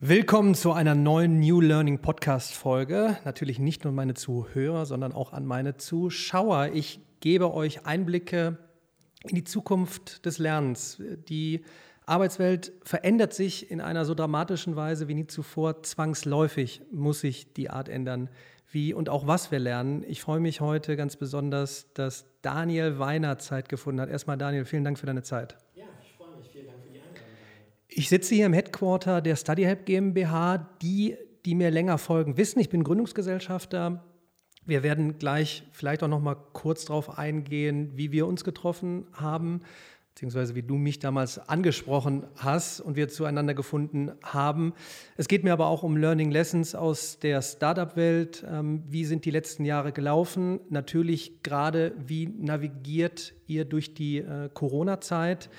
Willkommen zu einer neuen New Learning Podcast Folge. Natürlich nicht nur meine Zuhörer, sondern auch an meine Zuschauer. Ich gebe euch Einblicke in die Zukunft des Lernens. Die Arbeitswelt verändert sich in einer so dramatischen Weise wie nie zuvor. Zwangsläufig muss sich die Art ändern, wie und auch was wir lernen. Ich freue mich heute ganz besonders, dass Daniel Weiner Zeit gefunden hat. Erstmal Daniel, vielen Dank für deine Zeit. Ich sitze hier im Headquarter der StudyHelp GmbH. Die, die mir länger folgen, wissen, ich bin Gründungsgesellschafter. Wir werden gleich vielleicht auch noch mal kurz darauf eingehen, wie wir uns getroffen haben, beziehungsweise wie du mich damals angesprochen hast und wir zueinander gefunden haben. Es geht mir aber auch um Learning Lessons aus der Startup-Welt. Ähm, wie sind die letzten Jahre gelaufen? Natürlich gerade, wie navigiert ihr durch die äh, Corona-Zeit?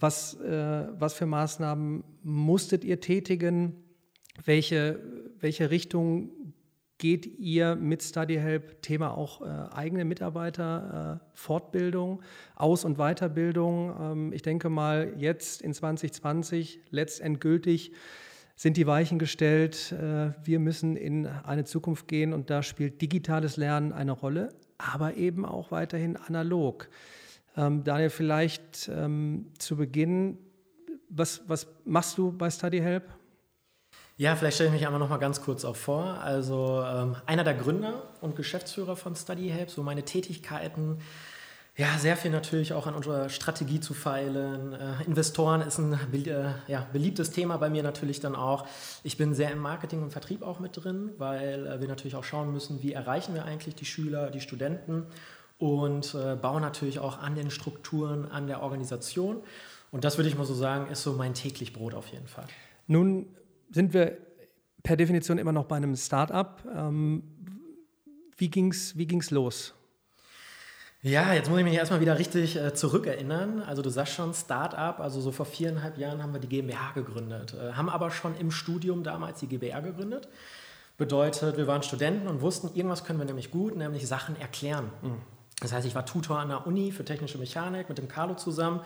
Was, äh, was für Maßnahmen musstet ihr tätigen? Welche, welche Richtung geht ihr mit StudyHelp Thema auch äh, eigene Mitarbeiter, äh, Fortbildung, Aus- und Weiterbildung? Ähm, ich denke mal, jetzt in 2020 letztendgültig sind die Weichen gestellt. Äh, wir müssen in eine Zukunft gehen und da spielt digitales Lernen eine Rolle, aber eben auch weiterhin analog. Ähm, Daniel, vielleicht ähm, zu Beginn, was, was machst du bei StudyHelp? Ja, vielleicht stelle ich mich einmal noch mal ganz kurz auch vor. Also ähm, einer der Gründer und Geschäftsführer von StudyHelp, so meine Tätigkeiten. Ja, sehr viel natürlich auch an unserer Strategie zu feilen. Äh, Investoren ist ein äh, ja, beliebtes Thema bei mir natürlich dann auch. Ich bin sehr im Marketing und Vertrieb auch mit drin, weil äh, wir natürlich auch schauen müssen, wie erreichen wir eigentlich die Schüler, die Studenten und äh, baue natürlich auch an den Strukturen, an der Organisation. Und das würde ich mal so sagen, ist so mein täglich Brot auf jeden Fall. Nun sind wir per Definition immer noch bei einem Start-up. Ähm, wie ging es wie ging's los? Ja, jetzt muss ich mich erstmal wieder richtig äh, zurückerinnern. Also du sagst schon Start-up, also so vor viereinhalb Jahren haben wir die GmbH gegründet, äh, haben aber schon im Studium damals die GbR gegründet. Bedeutet, wir waren Studenten und wussten, irgendwas können wir nämlich gut, nämlich Sachen erklären. Mhm. Das heißt, ich war Tutor an der Uni für technische Mechanik mit dem Carlo zusammen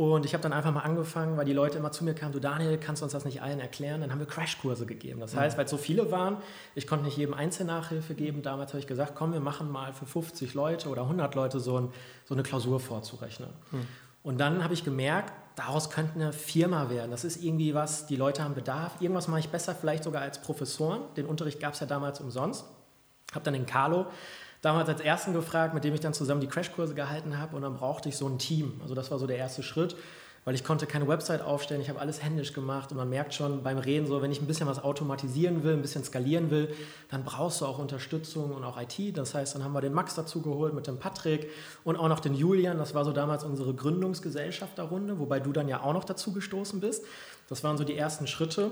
und ich habe dann einfach mal angefangen, weil die Leute immer zu mir kamen, du Daniel, kannst du uns das nicht allen erklären? Dann haben wir Crashkurse gegeben. Das heißt, weil es so viele waren, ich konnte nicht jedem Einzelnachhilfe geben. Damals habe ich gesagt, komm, wir machen mal für 50 Leute oder 100 Leute so, ein, so eine Klausur vorzurechnen. Hm. Und dann habe ich gemerkt, daraus könnte eine Firma werden. Das ist irgendwie was, die Leute haben Bedarf. Irgendwas mache ich besser, vielleicht sogar als Professoren. Den Unterricht gab es ja damals umsonst. Habe dann den Carlo damals als ersten gefragt, mit dem ich dann zusammen die Crashkurse gehalten habe und dann brauchte ich so ein Team. Also das war so der erste Schritt, weil ich konnte keine Website aufstellen, ich habe alles händisch gemacht und man merkt schon beim Reden so, wenn ich ein bisschen was automatisieren will, ein bisschen skalieren will, dann brauchst du auch Unterstützung und auch IT. Das heißt, dann haben wir den Max dazu geholt mit dem Patrick und auch noch den Julian. Das war so damals unsere Gründungsgesellschafterrunde, wobei du dann ja auch noch dazu gestoßen bist. Das waren so die ersten Schritte.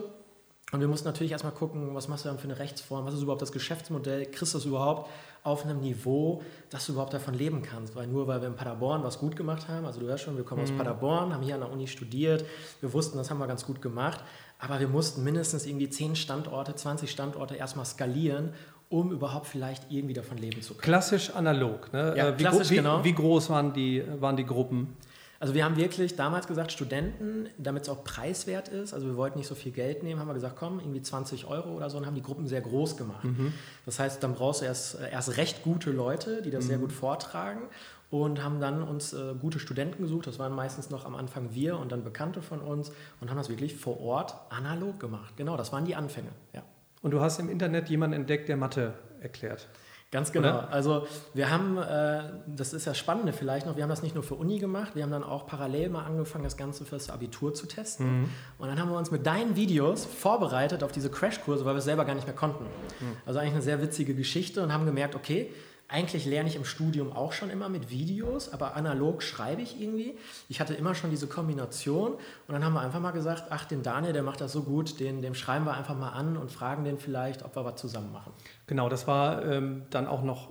Und wir mussten natürlich erstmal gucken, was machst du dann für eine Rechtsform, was ist überhaupt das Geschäftsmodell, kriegst du das überhaupt auf einem Niveau, dass du überhaupt davon leben kannst. Weil nur weil wir in Paderborn was gut gemacht haben, also du hörst schon, wir kommen mhm. aus Paderborn, haben hier an der Uni studiert, wir wussten, das haben wir ganz gut gemacht, aber wir mussten mindestens irgendwie 10 Standorte, 20 Standorte erstmal skalieren, um überhaupt vielleicht irgendwie davon leben zu können. Klassisch analog. Ne? Ja, äh, wie, klassisch, wie, genau. wie groß waren die, waren die Gruppen? Also wir haben wirklich damals gesagt, Studenten, damit es auch preiswert ist, also wir wollten nicht so viel Geld nehmen, haben wir gesagt, komm, irgendwie 20 Euro oder so und haben die Gruppen sehr groß gemacht. Mhm. Das heißt, dann brauchst du erst, erst recht gute Leute, die das mhm. sehr gut vortragen und haben dann uns äh, gute Studenten gesucht. Das waren meistens noch am Anfang wir und dann Bekannte von uns und haben das wirklich vor Ort analog gemacht. Genau, das waren die Anfänge. Ja. Und du hast im Internet jemanden entdeckt, der Mathe erklärt. Ganz genau. Oder? Also wir haben, äh, das ist ja Spannende vielleicht noch, wir haben das nicht nur für Uni gemacht, wir haben dann auch parallel mal angefangen, das Ganze fürs Abitur zu testen. Mhm. Und dann haben wir uns mit deinen Videos vorbereitet auf diese Crashkurse, weil wir es selber gar nicht mehr konnten. Mhm. Also eigentlich eine sehr witzige Geschichte und haben gemerkt, okay, eigentlich lerne ich im Studium auch schon immer mit Videos, aber analog schreibe ich irgendwie. Ich hatte immer schon diese Kombination und dann haben wir einfach mal gesagt, ach, den Daniel, der macht das so gut, den, dem schreiben wir einfach mal an und fragen den vielleicht, ob wir was zusammen machen. Genau, das war ähm, dann auch noch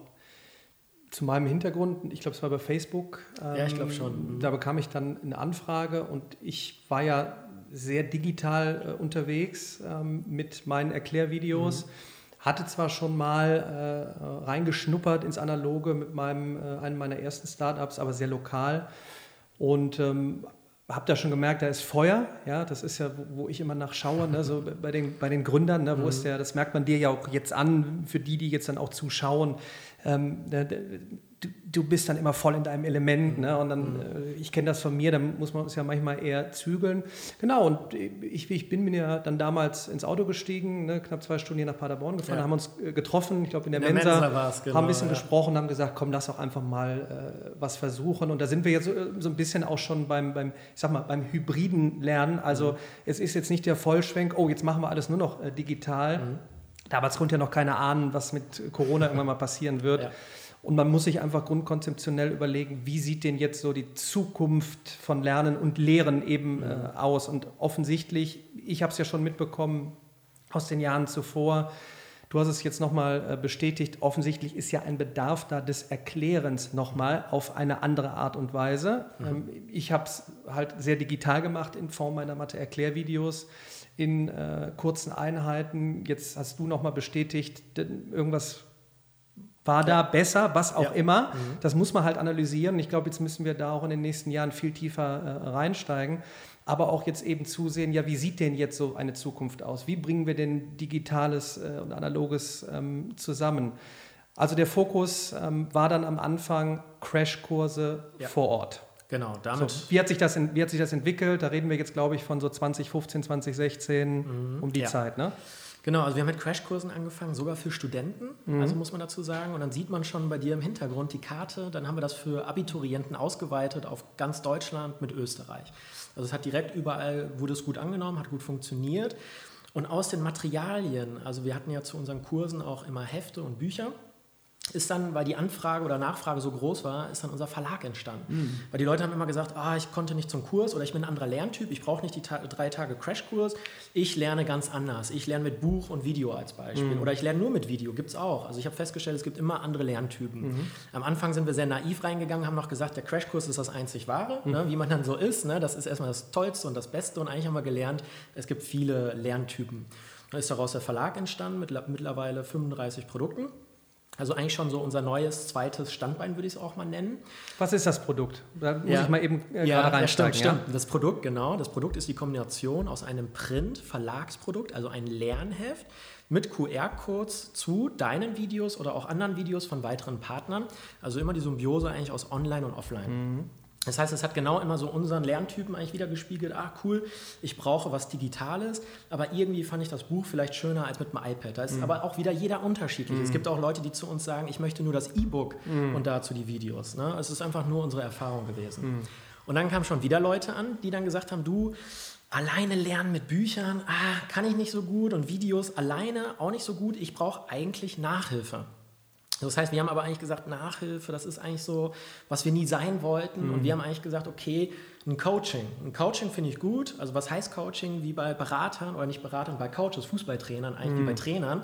zu meinem Hintergrund, ich glaube, es war bei Facebook. Ähm, ja, ich glaube schon. Mhm. Da bekam ich dann eine Anfrage und ich war ja sehr digital äh, unterwegs ähm, mit meinen Erklärvideos. Mhm hatte zwar schon mal äh, reingeschnuppert ins Analoge mit meinem, äh, einem meiner ersten Startups, aber sehr lokal. Und ähm, habe da schon gemerkt, da ist Feuer. Ja, das ist ja, wo, wo ich immer nachschaue, ne, so bei den, bei den Gründern. Ne, wo mhm. ist der, das merkt man dir ja auch jetzt an, für die, die jetzt dann auch zuschauen. Ähm, du, du, bist dann immer voll in deinem Element. Ne? Und dann, mhm. äh, ich kenne das von mir, dann muss man uns ja manchmal eher zügeln. Genau, und ich, ich bin, bin ja dann damals ins Auto gestiegen, ne? knapp zwei Stunden hier nach Paderborn gefahren, ja. haben uns äh, getroffen, ich glaube in der, in der Mensa, Mensa genau, haben ein bisschen ja. gesprochen, haben gesagt, komm, lass auch einfach mal äh, was versuchen. Und da sind wir jetzt so, äh, so, ein bisschen auch schon beim, beim, ich sag mal, beim hybriden Lernen. Also mhm. es ist jetzt nicht der Vollschwenk, oh, jetzt machen wir alles nur noch äh, digital. Mhm. Damals konnte ja noch keiner ahnen, was mit Corona irgendwann mal passieren wird. Ja. Und man muss sich einfach grundkonzeptionell überlegen, wie sieht denn jetzt so die Zukunft von Lernen und Lehren eben äh, aus. Und offensichtlich, ich habe es ja schon mitbekommen aus den Jahren zuvor, du hast es jetzt nochmal äh, bestätigt, offensichtlich ist ja ein Bedarf da des Erklärens nochmal auf eine andere Art und Weise. Mhm. Ähm, ich habe es halt sehr digital gemacht in Form meiner Mathe-Erklärvideos in äh, kurzen Einheiten. Jetzt hast du nochmal bestätigt, irgendwas war da besser, was auch ja. immer. Mhm. Das muss man halt analysieren. Ich glaube, jetzt müssen wir da auch in den nächsten Jahren viel tiefer äh, reinsteigen. Aber auch jetzt eben zusehen, ja, wie sieht denn jetzt so eine Zukunft aus? Wie bringen wir denn Digitales äh, und Analoges ähm, zusammen? Also der Fokus ähm, war dann am Anfang Crashkurse ja. vor Ort. Genau, damit. So, wie, hat sich das, wie hat sich das entwickelt? Da reden wir jetzt, glaube ich, von so 2015, 2016 mhm. um die ja. Zeit, ne? Genau, also wir haben mit Crashkursen angefangen, sogar für Studenten, mhm. also muss man dazu sagen. Und dann sieht man schon bei dir im Hintergrund die Karte. Dann haben wir das für Abiturienten ausgeweitet auf ganz Deutschland mit Österreich. Also es hat direkt überall, wurde es gut angenommen, hat gut funktioniert. Und aus den Materialien, also wir hatten ja zu unseren Kursen auch immer Hefte und Bücher ist dann, weil die Anfrage oder Nachfrage so groß war, ist dann unser Verlag entstanden. Mhm. Weil die Leute haben immer gesagt, ah, ich konnte nicht zum Kurs oder ich bin ein anderer Lerntyp, ich brauche nicht die ta drei Tage Crashkurs, ich lerne ganz anders. Ich lerne mit Buch und Video als Beispiel mhm. oder ich lerne nur mit Video, gibt es auch. Also ich habe festgestellt, es gibt immer andere Lerntypen. Mhm. Am Anfang sind wir sehr naiv reingegangen, haben noch gesagt, der Crashkurs ist das einzig Wahre, mhm. ne, wie man dann so ist. Ne, das ist erstmal das Tollste und das Beste und eigentlich haben wir gelernt, es gibt viele Lerntypen. Dann ist daraus der Verlag entstanden mit mittlerweile 35 Produkten. Also eigentlich schon so unser neues zweites Standbein, würde ich es auch mal nennen. Was ist das Produkt? Da muss ja. ich mal eben äh, ja, gerade reinsteigen. Ja, stimmt, stimmt. Das Produkt, genau. Das Produkt ist die Kombination aus einem Print-Verlagsprodukt, also ein Lernheft, mit QR-Codes zu deinen Videos oder auch anderen Videos von weiteren Partnern. Also immer die Symbiose eigentlich aus Online und Offline. Mhm. Das heißt, es hat genau immer so unseren Lerntypen eigentlich wieder gespiegelt. Ah, cool, ich brauche was Digitales, aber irgendwie fand ich das Buch vielleicht schöner als mit dem iPad. Da ist mhm. aber auch wieder jeder unterschiedlich. Mhm. Es gibt auch Leute, die zu uns sagen, ich möchte nur das E-Book mhm. und dazu die Videos. Ne? Es ist einfach nur unsere Erfahrung gewesen. Mhm. Und dann kamen schon wieder Leute an, die dann gesagt haben, du, alleine lernen mit Büchern, ah, kann ich nicht so gut und Videos alleine auch nicht so gut. Ich brauche eigentlich Nachhilfe. Das heißt, wir haben aber eigentlich gesagt, Nachhilfe, das ist eigentlich so, was wir nie sein wollten. Mhm. Und wir haben eigentlich gesagt, okay, ein Coaching. Ein Coaching finde ich gut. Also was heißt Coaching? Wie bei Beratern oder nicht Beratern, bei Coaches, Fußballtrainern, eigentlich mhm. wie bei Trainern.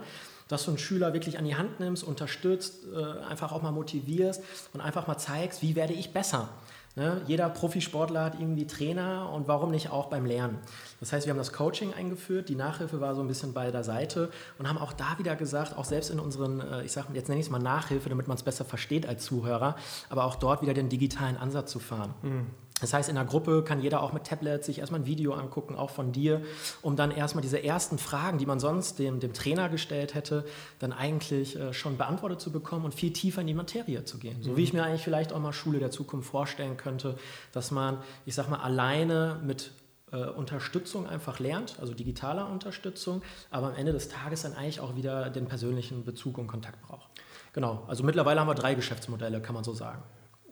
Dass du einen Schüler wirklich an die Hand nimmst, unterstützt, äh, einfach auch mal motivierst und einfach mal zeigst, wie werde ich besser. Ne? Jeder Profisportler hat irgendwie Trainer und warum nicht auch beim Lernen. Das heißt, wir haben das Coaching eingeführt, die Nachhilfe war so ein bisschen bei der Seite und haben auch da wieder gesagt, auch selbst in unseren, äh, ich sage jetzt nenne ich es mal Nachhilfe, damit man es besser versteht als Zuhörer, aber auch dort wieder den digitalen Ansatz zu fahren. Mhm. Das heißt, in der Gruppe kann jeder auch mit Tablet sich erstmal ein Video angucken, auch von dir, um dann erstmal diese ersten Fragen, die man sonst dem, dem Trainer gestellt hätte, dann eigentlich äh, schon beantwortet zu bekommen und viel tiefer in die Materie zu gehen. So mhm. wie ich mir eigentlich vielleicht auch mal Schule der Zukunft vorstellen könnte, dass man, ich sag mal, alleine mit äh, Unterstützung einfach lernt, also digitaler Unterstützung, aber am Ende des Tages dann eigentlich auch wieder den persönlichen Bezug und Kontakt braucht. Genau, also mittlerweile haben wir drei Geschäftsmodelle, kann man so sagen.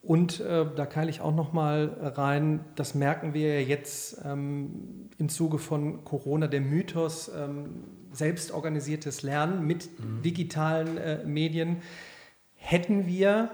Und äh, da keile ich auch noch mal rein, das merken wir jetzt ähm, im Zuge von Corona, der Mythos ähm, selbstorganisiertes Lernen mit mhm. digitalen äh, Medien. Hätten wir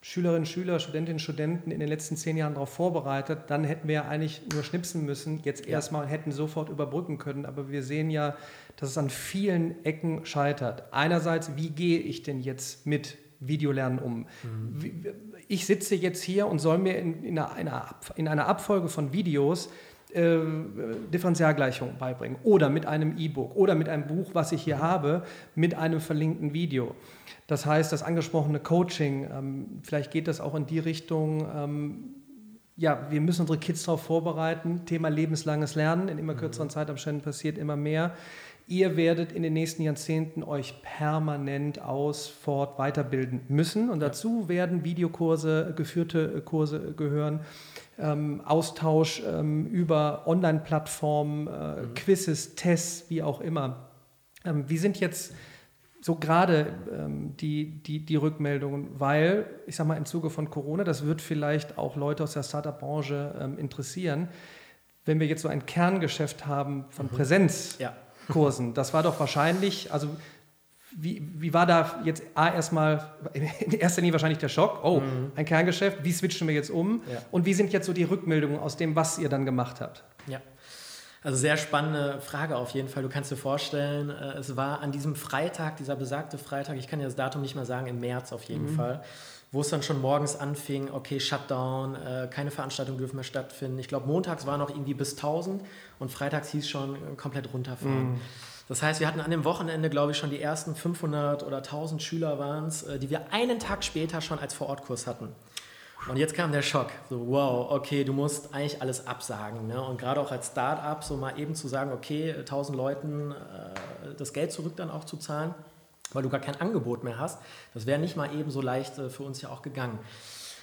Schülerinnen, Schüler, Studentinnen, Studenten in den letzten zehn Jahren darauf vorbereitet, dann hätten wir ja eigentlich nur schnipsen müssen, jetzt ja. erstmal hätten sofort überbrücken können. Aber wir sehen ja, dass es an vielen Ecken scheitert. Einerseits, wie gehe ich denn jetzt mit Videolernen um? Mhm ich sitze jetzt hier und soll mir in, in, einer, in einer Abfolge von Videos äh, Differentialgleichung beibringen oder mit einem E-Book oder mit einem Buch, was ich hier habe, mit einem verlinkten Video. Das heißt, das angesprochene Coaching, ähm, vielleicht geht das auch in die Richtung, ähm, ja, wir müssen unsere Kids darauf vorbereiten. Thema lebenslanges Lernen in immer kürzeren mhm. Zeitabständen passiert immer mehr. Ihr werdet in den nächsten Jahrzehnten euch permanent aus, fort, weiterbilden müssen. Und dazu werden Videokurse, geführte Kurse gehören, ähm, Austausch ähm, über Online-Plattformen, äh, mhm. Quizzes, Tests, wie auch immer. Ähm, wie sind jetzt so gerade ähm, die, die, die Rückmeldungen, weil, ich sage mal, im Zuge von Corona, das wird vielleicht auch Leute aus der Startup-Branche ähm, interessieren, wenn wir jetzt so ein Kerngeschäft haben von mhm. Präsenz. Ja Kursen. Das war doch wahrscheinlich, also wie, wie war da jetzt A, erstmal in erster Linie wahrscheinlich der Schock? Oh, mhm. ein Kerngeschäft, wie switchen wir jetzt um? Ja. Und wie sind jetzt so die Rückmeldungen aus dem, was ihr dann gemacht habt? Ja. Also sehr spannende Frage auf jeden Fall. Du kannst dir vorstellen, äh, es war an diesem Freitag, dieser besagte Freitag, ich kann dir das Datum nicht mehr sagen, im März auf jeden mhm. Fall, wo es dann schon morgens anfing, okay, Shutdown, äh, keine Veranstaltungen dürfen mehr stattfinden. Ich glaube, montags war noch irgendwie bis 1000 und freitags hieß schon äh, komplett runterfahren. Mm. Das heißt, wir hatten an dem Wochenende, glaube ich, schon die ersten 500 oder 1000 Schüler waren es, äh, die wir einen Tag später schon als Vorortkurs hatten. Und jetzt kam der Schock. So, wow, okay, du musst eigentlich alles absagen. Ne? Und gerade auch als Start-up, so mal eben zu sagen, okay, 1000 Leuten äh, das Geld zurück dann auch zu zahlen weil du gar kein Angebot mehr hast. Das wäre nicht mal eben so leicht äh, für uns ja auch gegangen.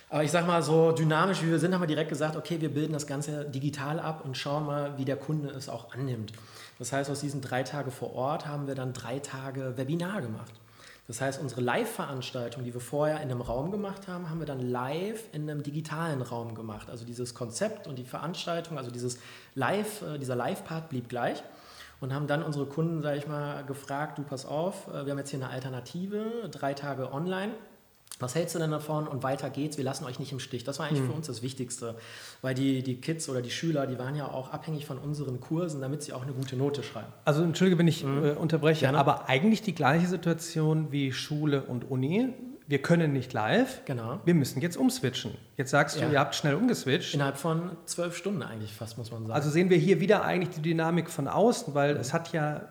Aber ich sage mal, so dynamisch wie wir sind, haben wir direkt gesagt, okay, wir bilden das Ganze digital ab und schauen mal, wie der Kunde es auch annimmt. Das heißt, aus diesen drei Tagen vor Ort haben wir dann drei Tage Webinar gemacht. Das heißt, unsere Live-Veranstaltung, die wir vorher in einem Raum gemacht haben, haben wir dann live in einem digitalen Raum gemacht. Also dieses Konzept und die Veranstaltung, also dieses Live, äh, dieser Live-Part blieb gleich und haben dann unsere Kunden, sage ich mal, gefragt, du pass auf, äh, wir haben jetzt hier eine Alternative, drei Tage online. Was hältst du denn davon? Und weiter geht's. Wir lassen euch nicht im Stich. Das war eigentlich mhm. für uns das Wichtigste. Weil die, die Kids oder die Schüler, die waren ja auch abhängig von unseren Kursen, damit sie auch eine gute Note schreiben. Also entschuldige, wenn ich mhm. äh, unterbreche, Gerne. aber eigentlich die gleiche Situation wie Schule und Uni wir können nicht live, genau. wir müssen jetzt umswitchen. Jetzt sagst du, ja. ihr habt schnell umgeswitcht. Innerhalb von zwölf Stunden eigentlich fast, muss man sagen. Also sehen wir hier wieder eigentlich die Dynamik von außen, weil mhm. es hat ja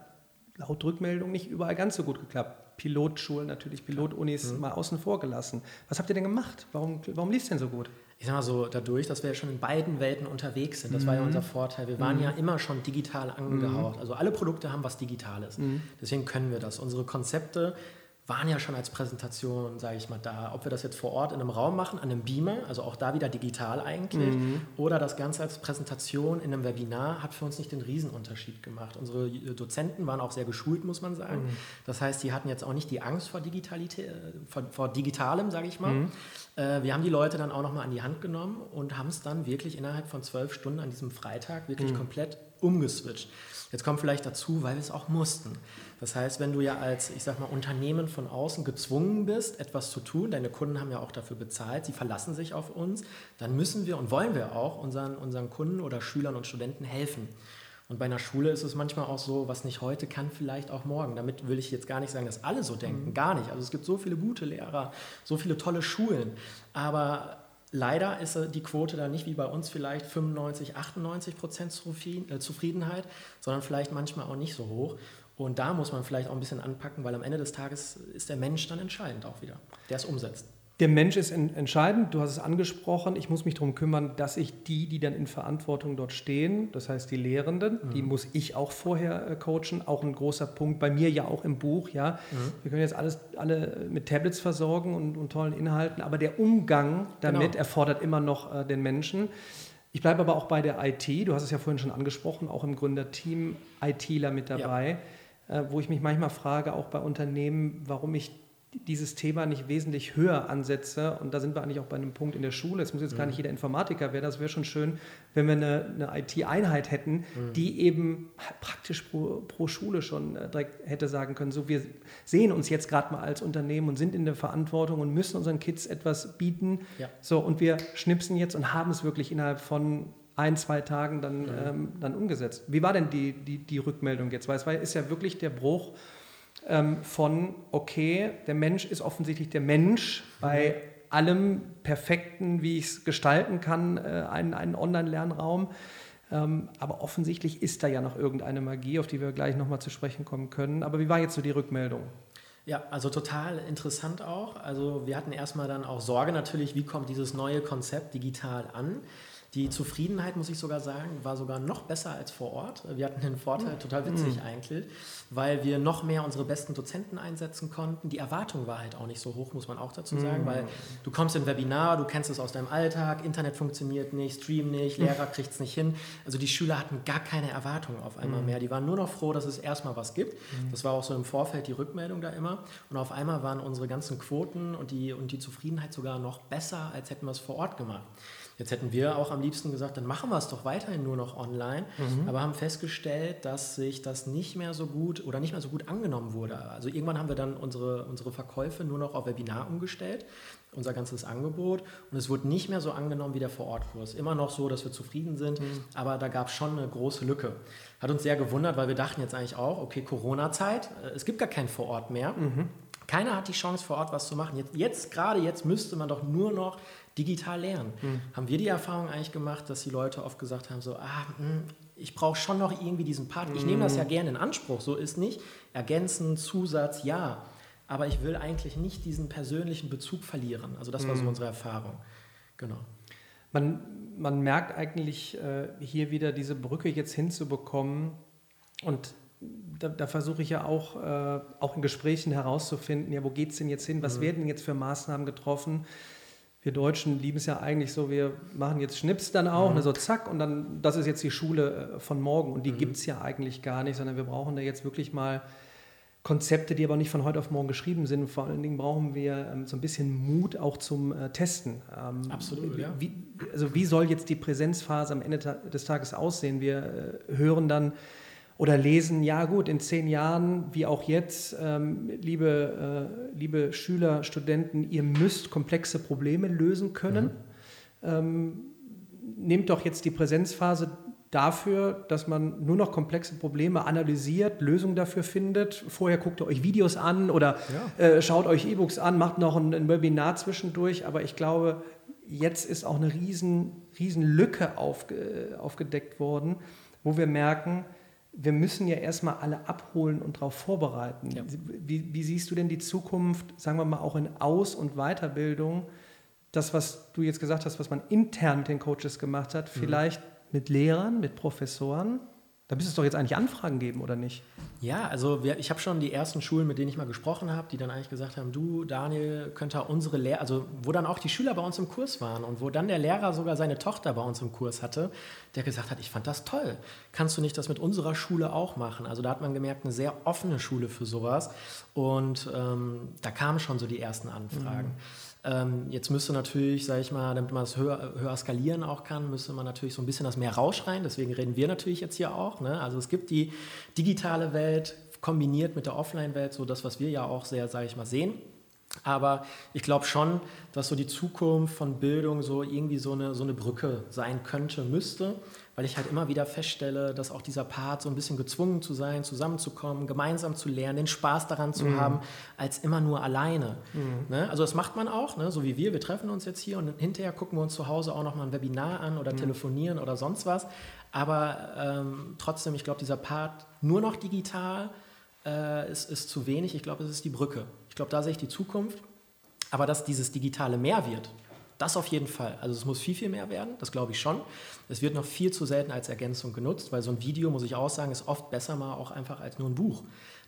laut Rückmeldung nicht überall ganz so gut geklappt. Pilotschulen natürlich, Pilotunis mhm. mal außen vor gelassen. Was habt ihr denn gemacht? Warum, warum lief es denn so gut? Ich sag mal so, dadurch, dass wir ja schon in beiden Welten unterwegs sind, das mhm. war ja mhm. unser Vorteil. Wir waren mhm. ja immer schon digital angehaucht. Mhm. Also alle Produkte haben was Digitales. Deswegen können wir das. Unsere Konzepte waren ja schon als Präsentation, sage ich mal, da. Ob wir das jetzt vor Ort in einem Raum machen, an einem Beamer, also auch da wieder digital eigentlich, mhm. oder das Ganze als Präsentation in einem Webinar, hat für uns nicht den Riesenunterschied gemacht. Unsere Dozenten waren auch sehr geschult, muss man sagen. Mhm. Das heißt, die hatten jetzt auch nicht die Angst vor, Digitalität, äh, vor, vor Digitalem, sage ich mal. Mhm. Äh, wir haben die Leute dann auch nochmal an die Hand genommen und haben es dann wirklich innerhalb von zwölf Stunden an diesem Freitag wirklich mhm. komplett umgeswitcht. Jetzt kommt vielleicht dazu, weil wir es auch mussten. Das heißt, wenn du ja als, ich sag mal, Unternehmen von außen gezwungen bist, etwas zu tun, deine Kunden haben ja auch dafür bezahlt, sie verlassen sich auf uns, dann müssen wir und wollen wir auch unseren, unseren Kunden oder Schülern und Studenten helfen. Und bei einer Schule ist es manchmal auch so, was nicht heute kann, vielleicht auch morgen. Damit will ich jetzt gar nicht sagen, dass alle so denken, mhm. gar nicht. Also es gibt so viele gute Lehrer, so viele tolle Schulen, aber Leider ist die Quote da nicht wie bei uns vielleicht 95, 98 Prozent äh, Zufriedenheit, sondern vielleicht manchmal auch nicht so hoch. Und da muss man vielleicht auch ein bisschen anpacken, weil am Ende des Tages ist der Mensch dann entscheidend auch wieder, der es umsetzt. Der Mensch ist entscheidend, du hast es angesprochen. Ich muss mich darum kümmern, dass ich die, die dann in Verantwortung dort stehen, das heißt die Lehrenden, mhm. die muss ich auch vorher äh, coachen. Auch ein großer Punkt bei mir ja auch im Buch. Ja, mhm. wir können jetzt alles alle mit Tablets versorgen und, und tollen Inhalten, aber der Umgang damit genau. erfordert immer noch äh, den Menschen. Ich bleibe aber auch bei der IT. Du hast es ja vorhin schon angesprochen, auch im Gründerteam ITler mit dabei, ja. Äh, wo ich mich manchmal frage, auch bei Unternehmen, warum ich dieses Thema nicht wesentlich höher ansetze. Und da sind wir eigentlich auch bei einem Punkt in der Schule. Es muss jetzt mhm. gar nicht jeder Informatiker werden. Das wäre schon schön, wenn wir eine, eine IT-Einheit hätten, mhm. die eben praktisch pro, pro, Schule schon äh, direkt hätte sagen können, so wir sehen uns jetzt gerade mal als Unternehmen und sind in der Verantwortung und müssen unseren Kids etwas bieten. Ja. So, und wir schnipsen jetzt und haben es wirklich innerhalb von ein, zwei Tagen dann, mhm. ähm, dann umgesetzt. Wie war denn die, die, die Rückmeldung jetzt? Weil es war, ist ja wirklich der Bruch ähm, von, okay, der Mensch ist offensichtlich der Mensch bei allem Perfekten, wie ich es gestalten kann, äh, einen, einen Online-Lernraum. Ähm, aber offensichtlich ist da ja noch irgendeine Magie, auf die wir gleich nochmal zu sprechen kommen können. Aber wie war jetzt so die Rückmeldung? Ja, also total interessant auch. Also wir hatten erstmal dann auch Sorge natürlich, wie kommt dieses neue Konzept digital an. Die Zufriedenheit, muss ich sogar sagen, war sogar noch besser als vor Ort. Wir hatten den Vorteil, total witzig mhm. eigentlich, weil wir noch mehr unsere besten Dozenten einsetzen konnten. Die Erwartung war halt auch nicht so hoch, muss man auch dazu sagen, mhm. weil du kommst in ein Webinar, du kennst es aus deinem Alltag, Internet funktioniert nicht, Stream nicht, Lehrer kriegt es nicht hin. Also die Schüler hatten gar keine Erwartungen auf einmal mhm. mehr. Die waren nur noch froh, dass es erstmal was gibt. Das war auch so im Vorfeld die Rückmeldung da immer. Und auf einmal waren unsere ganzen Quoten und die, und die Zufriedenheit sogar noch besser, als hätten wir es vor Ort gemacht. Jetzt hätten wir auch am liebsten gesagt, dann machen wir es doch weiterhin nur noch online, mhm. aber haben festgestellt, dass sich das nicht mehr so gut oder nicht mehr so gut angenommen wurde. Also irgendwann haben wir dann unsere, unsere Verkäufe nur noch auf Webinar umgestellt, unser ganzes Angebot und es wurde nicht mehr so angenommen wie der Vorortkurs. Immer noch so, dass wir zufrieden sind, mhm. aber da gab es schon eine große Lücke. Hat uns sehr gewundert, weil wir dachten jetzt eigentlich auch, okay, Corona-Zeit, äh, es gibt gar keinen Vorort mehr. Mhm. Keiner hat die Chance, vor Ort was zu machen. Jetzt, jetzt gerade jetzt müsste man doch nur noch digital lernen. Mhm. Haben wir die Erfahrung eigentlich gemacht, dass die Leute oft gesagt haben, so, ah, mh, hm, ich brauche schon noch irgendwie diesen Part. Ich nehme das ja hm. gerne in Anspruch, so ist nicht. Ergänzen, Zusatz, ja. Aber ich will eigentlich nicht diesen persönlichen Bezug verlieren. Also das war so mhm. unsere Erfahrung. Genau. Man, man merkt eigentlich äh, hier wieder diese Brücke jetzt hinzubekommen. Und da, da versuche ich ja auch, äh, auch in Gesprächen herauszufinden, ja, wo geht es denn jetzt hin? Was mhm. werden jetzt für Maßnahmen getroffen? Wir Deutschen lieben es ja eigentlich so, wir machen jetzt Schnips dann auch, mhm. ne, so zack, und dann, das ist jetzt die Schule äh, von morgen. Und die mhm. gibt es ja eigentlich gar nicht, sondern wir brauchen da jetzt wirklich mal Konzepte, die aber nicht von heute auf morgen geschrieben sind. Vor allen Dingen brauchen wir ähm, so ein bisschen Mut auch zum äh, Testen. Ähm, Absolut, wie, ja. Wie, also wie soll jetzt die Präsenzphase am Ende des Tages aussehen? Wir äh, hören dann, oder lesen, ja gut, in zehn Jahren, wie auch jetzt, ähm, liebe, äh, liebe Schüler, Studenten, ihr müsst komplexe Probleme lösen können. Mhm. Ähm, nehmt doch jetzt die Präsenzphase dafür, dass man nur noch komplexe Probleme analysiert, Lösungen dafür findet. Vorher guckt ihr euch Videos an oder ja. äh, schaut euch E-Books an, macht noch ein, ein, Webinar zwischendurch. Aber ich glaube, jetzt ist auch eine riesen, riesen Lücke aufge, aufgedeckt worden, wo wir merken, wir müssen ja erstmal alle abholen und darauf vorbereiten. Ja. Wie, wie, siehst du denn die Zukunft, sagen wir mal, auch in Aus- und Weiterbildung? Das, was du jetzt gesagt hast, was man intern mit den Coaches gemacht hat, mhm. vielleicht mit Lehrern, mit Professoren? Da müsste es doch jetzt eigentlich Anfragen geben, oder nicht? Ja, also wir, ich habe schon die ersten Schulen, mit denen ich mal gesprochen habe, die dann eigentlich gesagt haben, du, Daniel, könnte unsere Lehrer, also wo dann auch die Schüler bei uns im Kurs waren und wo dann der Lehrer sogar seine Tochter bei uns im Kurs hatte, der gesagt hat, ich fand das toll. Kannst du nicht das mit unserer Schule auch machen? Also da hat man gemerkt, eine sehr offene Schule für sowas. Und ähm, da kamen schon so die ersten Anfragen. Mhm. Ähm, jetzt müsste natürlich, sage ich mal, damit man es höher, höher, skalieren auch kann, müsste man natürlich so ein bisschen das mehr rausschreien. Deswegen reden wir natürlich jetzt hier auch. Ne? Also es gibt die digitale Welt kombiniert mit der Offline-Welt, so das, was wir ja auch sehr, sage ich mal, sehen. Aber ich glaube schon, dass so die Zukunft von Bildung so irgendwie so eine, so eine Brücke sein könnte, müsste weil ich halt immer wieder feststelle, dass auch dieser Part so ein bisschen gezwungen zu sein, zusammenzukommen, gemeinsam zu lernen, den Spaß daran zu mhm. haben, als immer nur alleine. Mhm. Ne? Also das macht man auch, ne? so wie wir, wir treffen uns jetzt hier und hinterher gucken wir uns zu Hause auch nochmal ein Webinar an oder mhm. telefonieren oder sonst was. Aber ähm, trotzdem, ich glaube, dieser Part nur noch digital äh, ist, ist zu wenig. Ich glaube, es ist die Brücke. Ich glaube, da sehe ich die Zukunft. Aber dass dieses Digitale mehr wird, das auf jeden Fall. Also es muss viel, viel mehr werden, das glaube ich schon. Es wird noch viel zu selten als Ergänzung genutzt, weil so ein Video, muss ich auch sagen, ist oft besser mal auch einfach als nur ein Buch.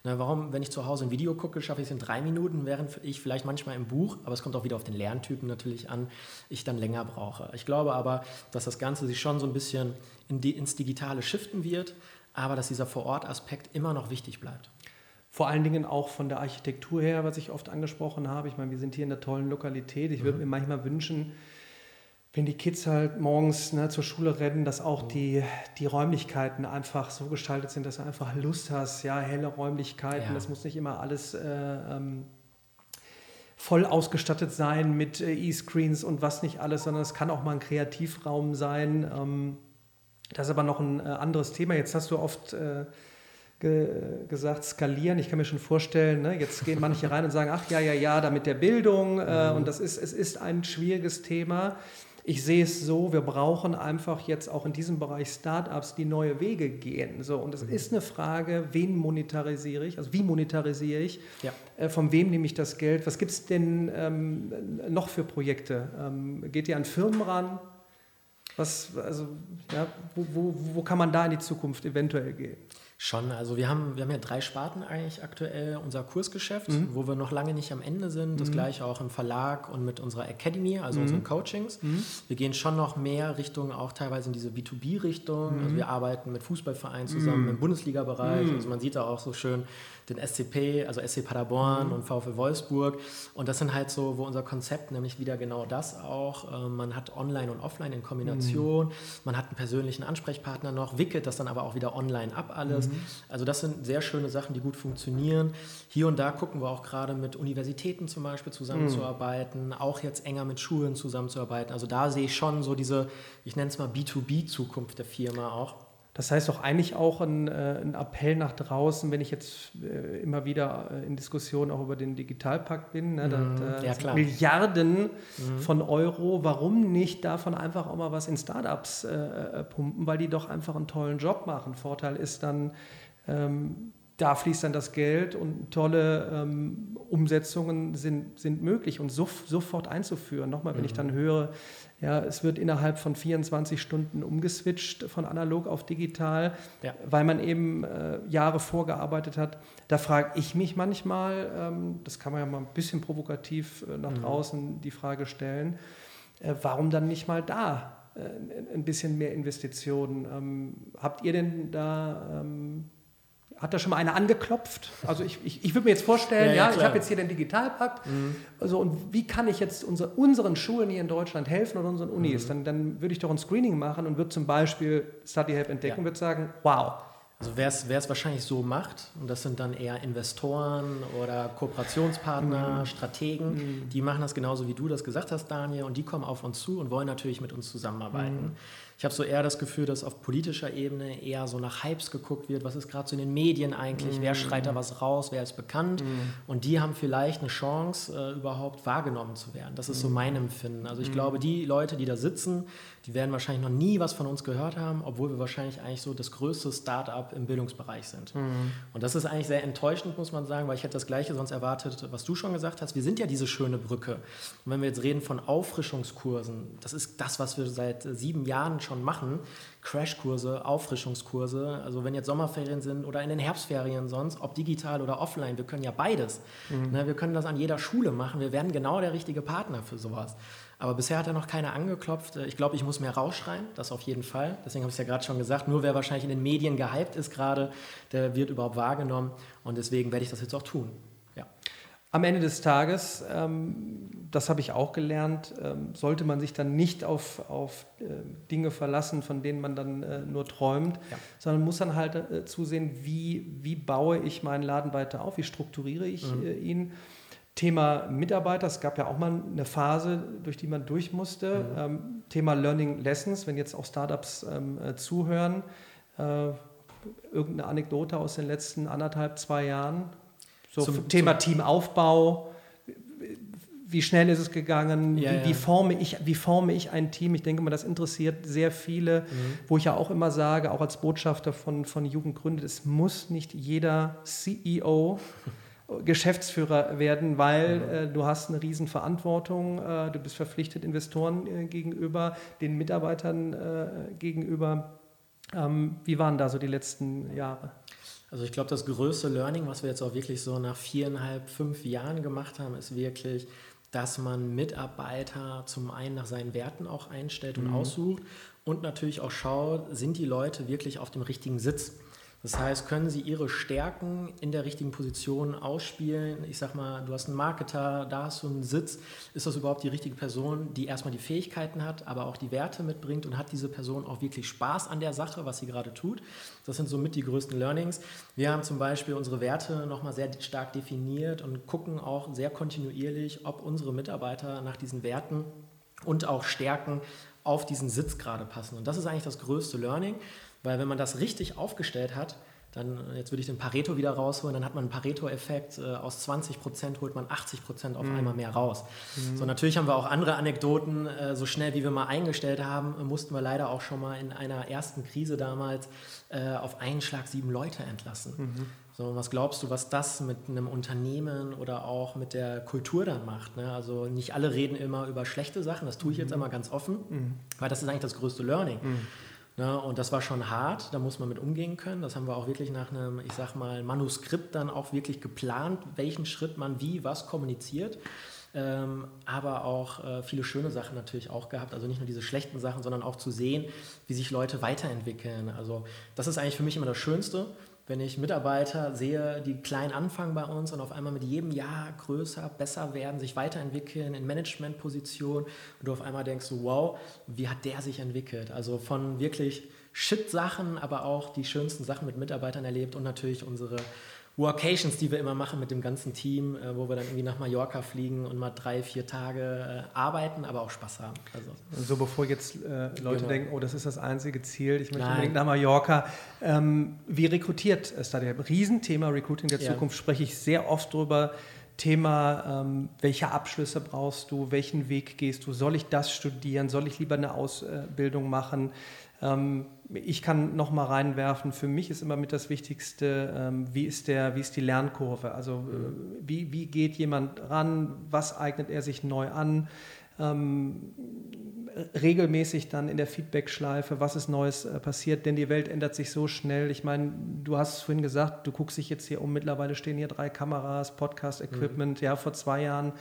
Na, warum, wenn ich zu Hause ein Video gucke, schaffe ich es in drei Minuten, während ich vielleicht manchmal im Buch, aber es kommt auch wieder auf den Lerntypen natürlich an, ich dann länger brauche. Ich glaube aber, dass das Ganze sich schon so ein bisschen in die, ins Digitale shiften wird, aber dass dieser Vorort-Aspekt immer noch wichtig bleibt. Vor allen Dingen auch von der Architektur her, was ich oft angesprochen habe. Ich meine, wir sind hier in einer tollen Lokalität. Ich mhm. würde mir manchmal wünschen, wenn die Kids halt morgens ne, zur Schule rennen, dass auch mhm. die, die Räumlichkeiten einfach so gestaltet sind, dass du einfach Lust hast, ja, helle Räumlichkeiten. Ja. Das muss nicht immer alles äh, ähm, voll ausgestattet sein mit äh, E-Screens und was nicht alles, sondern es kann auch mal ein Kreativraum sein. Ähm, das ist aber noch ein äh, anderes Thema. Jetzt hast du oft äh, ge gesagt, skalieren. Ich kann mir schon vorstellen, ne, jetzt gehen manche rein und sagen, ach ja, ja, ja, da mit der Bildung. Äh, mhm. Und das ist, es ist ein schwieriges Thema. Ich sehe es so, wir brauchen einfach jetzt auch in diesem Bereich Startups, die neue Wege gehen. So, und es mhm. ist eine Frage, wen monetarisiere ich, also wie monetarisiere ich, ja. äh, von wem nehme ich das Geld, was gibt es denn ähm, noch für Projekte? Ähm, geht ihr an Firmen ran? Was, also, ja, wo, wo, wo kann man da in die Zukunft eventuell gehen? Schon, also wir haben, wir haben ja drei Sparten eigentlich aktuell. Unser Kursgeschäft, mhm. wo wir noch lange nicht am Ende sind. Das mhm. gleiche auch im Verlag und mit unserer Academy, also mhm. unseren Coachings. Mhm. Wir gehen schon noch mehr Richtung, auch teilweise in diese B2B-Richtung. Also mhm. wir arbeiten mit Fußballvereinen zusammen im Bundesliga-Bereich. Also man sieht da auch so schön den SCP, also SC Paderborn mhm. und VfL Wolfsburg. Und das sind halt so, wo unser Konzept nämlich wieder genau das auch. Äh, man hat Online und Offline in Kombination. Mhm. Man hat einen persönlichen Ansprechpartner noch, wickelt das dann aber auch wieder online ab alles. Mhm. Also das sind sehr schöne Sachen, die gut funktionieren. Hier und da gucken wir auch gerade mit Universitäten zum Beispiel zusammenzuarbeiten, mhm. auch jetzt enger mit Schulen zusammenzuarbeiten. Also da sehe ich schon so diese, ich nenne es mal B2B-Zukunft der Firma auch. Das heißt doch eigentlich auch ein, äh, ein Appell nach draußen, wenn ich jetzt äh, immer wieder äh, in Diskussionen auch über den Digitalpakt bin, ne, mm, ja, klar. Milliarden mm. von Euro, warum nicht davon einfach auch mal was in Startups äh, pumpen, weil die doch einfach einen tollen Job machen. Vorteil ist dann, ähm, da fließt dann das Geld und tolle ähm, Umsetzungen sind, sind möglich und so, sofort einzuführen. Nochmal, wenn mm. ich mhm. dann höre, ja, es wird innerhalb von 24 Stunden umgeswitcht von analog auf digital, ja. weil man eben äh, Jahre vorgearbeitet hat. Da frage ich mich manchmal, ähm, das kann man ja mal ein bisschen provokativ äh, nach mhm. draußen die Frage stellen, äh, warum dann nicht mal da äh, ein bisschen mehr Investitionen? Ähm, habt ihr denn da ähm, hat da schon mal einer angeklopft? Also ich, ich, ich würde mir jetzt vorstellen, ja, ja, ja ich habe jetzt hier den Digitalpakt. Mhm. Also und wie kann ich jetzt unser, unseren Schulen hier in Deutschland helfen oder unseren Unis? Mhm. Dann, dann würde ich doch ein Screening machen und würde zum Beispiel Study Help entdecken ja. und würde sagen, wow. Also wer es wahrscheinlich so macht, und das sind dann eher Investoren oder Kooperationspartner, mhm. Strategen, mhm. die machen das genauso wie du das gesagt hast, Daniel, und die kommen auf uns zu und wollen natürlich mit uns zusammenarbeiten. Mhm. Ich habe so eher das Gefühl, dass auf politischer Ebene eher so nach Hypes geguckt wird, was ist gerade so in den Medien eigentlich, mm. wer schreit da was raus, wer ist bekannt. Mm. Und die haben vielleicht eine Chance, äh, überhaupt wahrgenommen zu werden. Das ist mm. so mein Empfinden. Also ich mm. glaube, die Leute, die da sitzen, die werden wahrscheinlich noch nie was von uns gehört haben, obwohl wir wahrscheinlich eigentlich so das größte Start-up im Bildungsbereich sind. Mm. Und das ist eigentlich sehr enttäuschend, muss man sagen, weil ich hätte das Gleiche sonst erwartet, was du schon gesagt hast. Wir sind ja diese schöne Brücke. Und wenn wir jetzt reden von Auffrischungskursen, das ist das, was wir seit sieben Jahren schon schon machen. Crashkurse, Auffrischungskurse, also wenn jetzt Sommerferien sind oder in den Herbstferien sonst, ob digital oder offline, wir können ja beides. Mhm. Ne, wir können das an jeder Schule machen, wir werden genau der richtige Partner für sowas. Aber bisher hat er noch keiner angeklopft. Ich glaube, ich muss mehr rausschreien, das auf jeden Fall. Deswegen habe ich es ja gerade schon gesagt, nur wer wahrscheinlich in den Medien gehypt ist gerade, der wird überhaupt wahrgenommen. Und deswegen werde ich das jetzt auch tun. Am Ende des Tages, ähm, das habe ich auch gelernt, ähm, sollte man sich dann nicht auf, auf äh, Dinge verlassen, von denen man dann äh, nur träumt, ja. sondern muss dann halt äh, zusehen, wie, wie baue ich meinen Laden weiter auf, wie strukturiere ich mhm. Ihn. Thema Mitarbeiter, es gab ja auch mal eine Phase, durch die man durch musste. Mhm. Ähm, Thema Learning Lessons, wenn jetzt auch Startups zuhören. Irgendeine Anekdote aus den letzten anderthalb, zwei Jahren, so zum, Thema zum Teamaufbau. Wie schnell ist es gegangen? Ja, wie, ja. wie, forme ich, wie forme ich ein Team? Ich denke mal, das interessiert sehr viele, mhm. wo ich ja auch immer sage, auch als Botschafter von, von Jugendgründet, es muss nicht jeder CEO Geschäftsführer werden, weil mhm. äh, du hast eine Riesenverantwortung, äh, du bist verpflichtet Investoren äh, gegenüber, den Mitarbeitern äh, gegenüber. Ähm, wie waren da so die letzten Jahre? Also ich glaube, das größte Learning, was wir jetzt auch wirklich so nach viereinhalb, fünf Jahren gemacht haben, ist wirklich, dass man Mitarbeiter zum einen nach seinen Werten auch einstellt und mhm. aussucht und natürlich auch schaut, sind die Leute wirklich auf dem richtigen Sitz. Das heißt, können Sie Ihre Stärken in der richtigen Position ausspielen? Ich sag mal, du hast einen Marketer, da hast du einen Sitz. Ist das überhaupt die richtige Person, die erstmal die Fähigkeiten hat, aber auch die Werte mitbringt und hat diese Person auch wirklich Spaß an der Sache, was sie gerade tut? Das sind somit die größten Learnings. Wir haben zum Beispiel unsere Werte nochmal sehr stark definiert und gucken auch sehr kontinuierlich, ob unsere Mitarbeiter nach diesen Werten und auch Stärken auf diesen Sitz gerade passen. Und das ist eigentlich das größte Learning. Weil wenn man das richtig aufgestellt hat, dann, jetzt würde ich den Pareto wieder rausholen, dann hat man einen Pareto-Effekt, äh, aus 20 Prozent holt man 80 Prozent auf mhm. einmal mehr raus. Mhm. So, natürlich haben wir auch andere Anekdoten, äh, so schnell wie wir mal eingestellt haben, mussten wir leider auch schon mal in einer ersten Krise damals äh, auf einen Schlag sieben Leute entlassen. Mhm. So, was glaubst du, was das mit einem Unternehmen oder auch mit der Kultur dann macht? Ne? Also nicht alle reden immer über schlechte Sachen, das tue ich jetzt mhm. einmal ganz offen, mhm. weil das ist eigentlich das größte Learning. Ne? Und das war schon hart, da muss man mit umgehen können. Das haben wir auch wirklich nach einem, ich sag mal, Manuskript dann auch wirklich geplant, welchen Schritt man wie, was kommuniziert. Ähm, aber auch äh, viele schöne Sachen natürlich auch gehabt. Also nicht nur diese schlechten Sachen, sondern auch zu sehen, wie sich Leute weiterentwickeln. Also das ist eigentlich für mich immer das Schönste wenn ich Mitarbeiter sehe, die klein anfangen bei uns und auf einmal mit jedem Jahr größer, besser werden, sich weiterentwickeln in Managementpositionen und du auf einmal denkst, wow, wie hat der sich entwickelt? Also von wirklich Shit-Sachen, aber auch die schönsten Sachen mit Mitarbeitern erlebt und natürlich unsere Workations, die wir immer machen mit dem ganzen Team, äh, wo wir dann irgendwie nach Mallorca fliegen und mal drei, vier Tage äh, arbeiten, aber auch Spaß haben. Also. So bevor jetzt äh, Leute genau. denken, oh, das ist das einzige Ziel, ich möchte Nein. unbedingt nach Mallorca. Ähm, wie rekrutiert StudyHub? Riesenthema Recruiting der ja. Zukunft, spreche ich sehr oft drüber. Thema, ähm, welche Abschlüsse brauchst du, welchen Weg gehst du, soll ich das studieren, soll ich lieber eine Ausbildung machen? Ähm, ich kann noch mal reinwerfen, für mich ist immer mit das Wichtigste, ähm, wie, ist der, wie ist die Lernkurve? Also äh, wie, wie geht jemand ran? Was eignet er sich neu an? Ähm, regelmäßig dann in der Feedback-Schleife, was ist Neues äh, passiert, denn die Welt ändert sich so schnell. Ich meine, du hast es vorhin gesagt, du guckst dich jetzt hier um, mittlerweile stehen hier drei Kameras, Podcast-Equipment, mhm. ja, vor zwei Jahren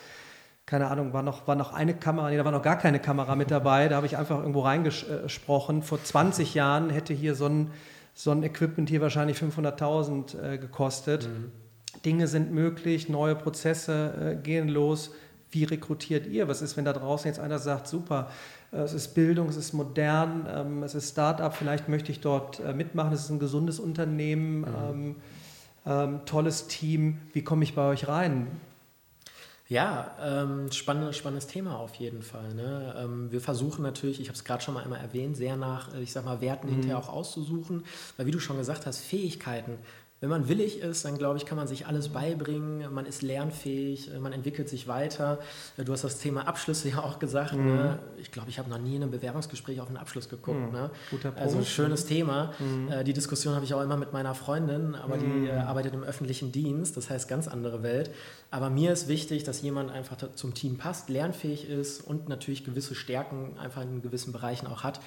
keine Ahnung, war noch, war noch eine Kamera, nee, da war noch gar keine Kamera mit dabei. Da habe ich einfach irgendwo reingesprochen. Vor 20 Jahren hätte hier so ein, so ein Equipment hier wahrscheinlich 500.000 äh, gekostet. Mhm. Dinge sind möglich, neue Prozesse äh, gehen los. Wie rekrutiert ihr? Was ist, wenn da draußen jetzt einer sagt, super, äh, es ist Bildung, es ist modern, ähm, es ist Start-up, vielleicht möchte ich dort äh, mitmachen, es ist ein gesundes Unternehmen, mhm. ähm, ähm, tolles Team. Wie komme ich bei euch rein? Ja, ähm, spannendes, spannendes Thema auf jeden Fall. Ne? Ähm, wir versuchen natürlich, ich habe es gerade schon mal einmal erwähnt, sehr nach, äh, ich sag mal, Werten mhm. hinterher auch auszusuchen, weil wie du schon gesagt hast, Fähigkeiten wenn man willig ist, dann glaube ich, kann man sich alles beibringen, man ist lernfähig, man entwickelt sich weiter. Du hast das Thema Abschlüsse ja auch gesagt. Mhm. Ne? Ich glaube, ich habe noch nie in einem Bewerbungsgespräch auf einen Abschluss geguckt. Mhm. Ne? Guter Punkt. Also ein schönes Thema. Mhm. Äh, die Diskussion habe ich auch immer mit meiner Freundin, aber die mhm. äh, arbeitet im öffentlichen Dienst, das heißt ganz andere Welt. Aber mir ist wichtig, dass jemand einfach zum Team passt, lernfähig ist und natürlich gewisse Stärken einfach in gewissen Bereichen auch hat.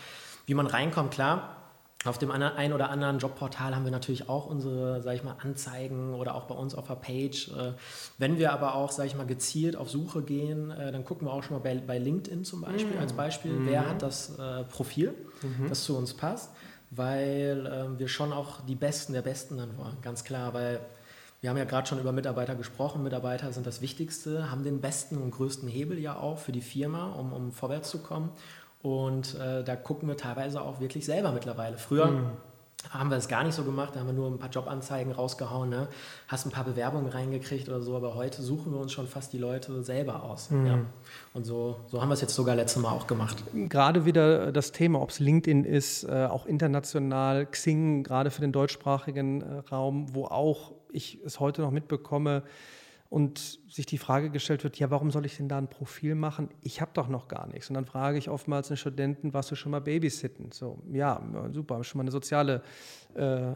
Wie man reinkommt, klar, auf dem einen oder anderen Jobportal haben wir natürlich auch unsere, sag ich mal, Anzeigen oder auch bei uns auf der Page. Äh, wenn wir aber auch, sag ich mal, gezielt auf Suche gehen, äh, dann gucken wir auch schon mal bei, bei LinkedIn zum Beispiel, mhm. als Beispiel, mhm. wer hat das äh, Profil, mhm. das zu uns passt, weil wir schon auch die Besten der Besten dann wollen, ganz klar, weil wir haben ja gerade schon über Mitarbeiter gesprochen. Mitarbeiter sind das Wichtigste, haben den besten und größten Hebel ja auch für die Firma, um, um vorwärts zu kommen. Und äh, da gucken wir teilweise auch wirklich selber mittlerweile. Früher mhm. haben wir es gar nicht so gemacht, da haben wir nur ein paar Jobanzeigen rausgehauen, ne? hast ein paar Bewerbungen reingekriegt oder so, aber heute suchen wir uns schon fast die Leute selber aus. Mhm. Ja. Und so, so haben wir es jetzt sogar letztes Mal auch gemacht. Gerade wieder das Thema, ob es LinkedIn ist, äh, auch international, Xing, gerade für den deutschsprachigen äh, Raum, wo auch ich es heute noch mitbekomme, und sich die Frage gestellt wird, ja, warum soll ich denn da ein Profil machen? Ich habe doch noch gar nichts. Und dann frage ich oftmals einen Studenten, warst du schon mal babysitten? So, ja, super, schon mal eine soziale äh, äh,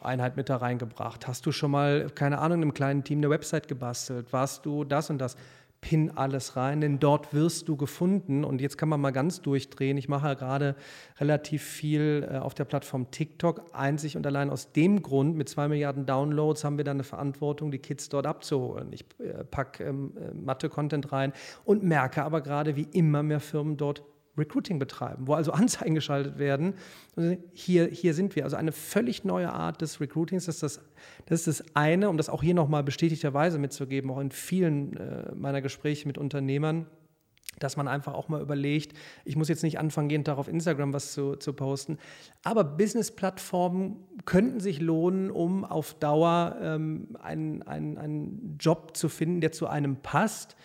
Einheit mit da reingebracht. Hast du schon mal, keine Ahnung, in einem kleinen Team eine Website gebastelt? Warst du das und das? Pin alles rein, denn dort wirst du gefunden. Und jetzt kann man mal ganz durchdrehen. Ich mache gerade relativ viel äh, auf der Plattform TikTok, einzig und allein aus dem Grund, mit zwei Milliarden Downloads haben wir dann eine Verantwortung, die Kids dort abzuholen. Ich äh, packe ähm, äh, Mathe-Content rein und merke aber gerade, wie immer mehr Firmen dort Recruiting betreiben, wo also Anzeigen geschaltet werden. Hier, hier sind wir. Also eine völlig neue Art des Recruitings. Das ist das, das, ist das eine, um das auch hier nochmal bestätigterweise mitzugeben, auch in vielen äh, meiner Gespräche mit Unternehmern, dass man einfach auch mal überlegt, ich muss jetzt nicht anfangen, jeden Tag auf Instagram was zu, zu posten, aber Business-Plattformen könnten sich lohnen, um auf Dauer ähm, einen, einen, einen Job zu finden, der zu einem passt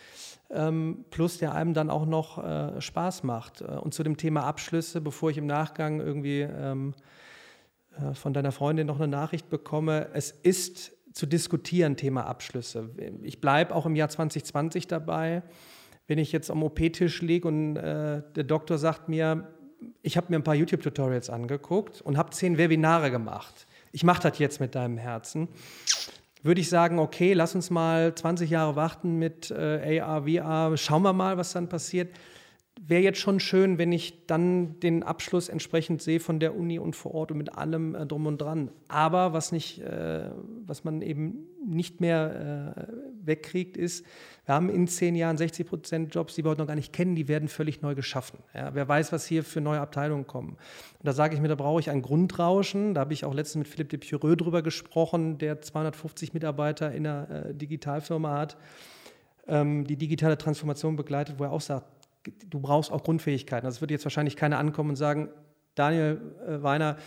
ähm, plus der einem dann auch noch äh, Spaß macht. Äh, und zu dem Thema Abschlüsse, bevor ich im Nachgang irgendwie ähm, äh, von deiner Freundin noch eine Nachricht bekomme, es ist zu diskutieren, Thema Abschlüsse. Ich bleibe auch im Jahr 2020 dabei. Wenn ich jetzt am OP-Tisch liege und äh, der Doktor sagt mir, ich habe mir ein paar YouTube-Tutorials angeguckt und habe zehn Webinare gemacht. Ich mache das jetzt mit deinem Herzen. Würde ich sagen, okay, lass uns mal 20 Jahre warten mit äh, AR, VR, schauen wir mal, was dann passiert wäre jetzt schon schön, wenn ich dann den Abschluss entsprechend sehe von der Uni und vor Ort und mit allem äh, drum und dran. Aber was nicht, äh, was man eben nicht mehr äh, wegkriegt, ist, wir haben in zehn Jahren 60 Prozent Jobs, die wir heute noch gar nicht kennen, die werden völlig neu geschaffen. Ja, wer weiß, was hier für neue Abteilungen kommen. Und da sage ich mir, da brauche ich ein Grundrauschen. Da habe ich auch letztens mit Philipp de Pureux drüber gesprochen, der 250 Mitarbeiter in einer äh, Digitalfirma hat, ähm, die digitale Transformation begleitet, wo er auch sagt, du brauchst auch Grundfähigkeiten. Also es wird jetzt wahrscheinlich keiner ankommen und sagen, Daniel äh, Weiner,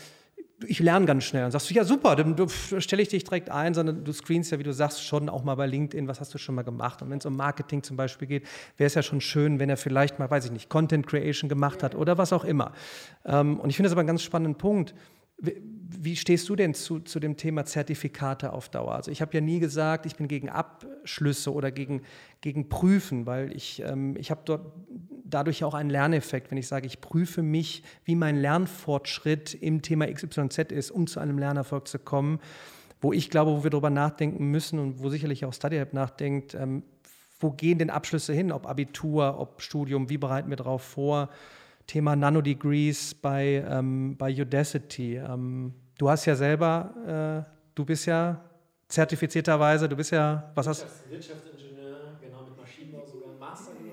ich lerne ganz schnell. Dann sagst du, ja super, dann stelle ich dich direkt ein, sondern du screenst ja, wie du sagst, schon auch mal bei LinkedIn, was hast du schon mal gemacht. Und wenn es um Marketing zum Beispiel geht, wäre es ja schon schön, wenn er vielleicht mal, weiß ich nicht, Content Creation gemacht hat oder was auch immer. Ähm, und ich finde das aber einen ganz spannenden Punkt. Wie stehst du denn zu, zu dem Thema Zertifikate auf Dauer? Also ich habe ja nie gesagt, ich bin gegen Abschlüsse oder gegen, gegen Prüfen, weil ich, ähm, ich habe dort dadurch auch einen Lerneffekt, wenn ich sage, ich prüfe mich, wie mein Lernfortschritt im Thema XYZ ist, um zu einem Lernerfolg zu kommen, wo ich glaube, wo wir darüber nachdenken müssen und wo sicherlich auch StudyHelp nachdenkt, ähm, wo gehen denn Abschlüsse hin, ob Abitur, ob Studium, wie bereiten wir darauf vor? Thema Nanodegrees bei, ähm, bei Udacity. Ähm, du hast ja selber, äh, du bist ja zertifizierterweise, du bist ja, was hast du genau, mit Maschinenbau sogar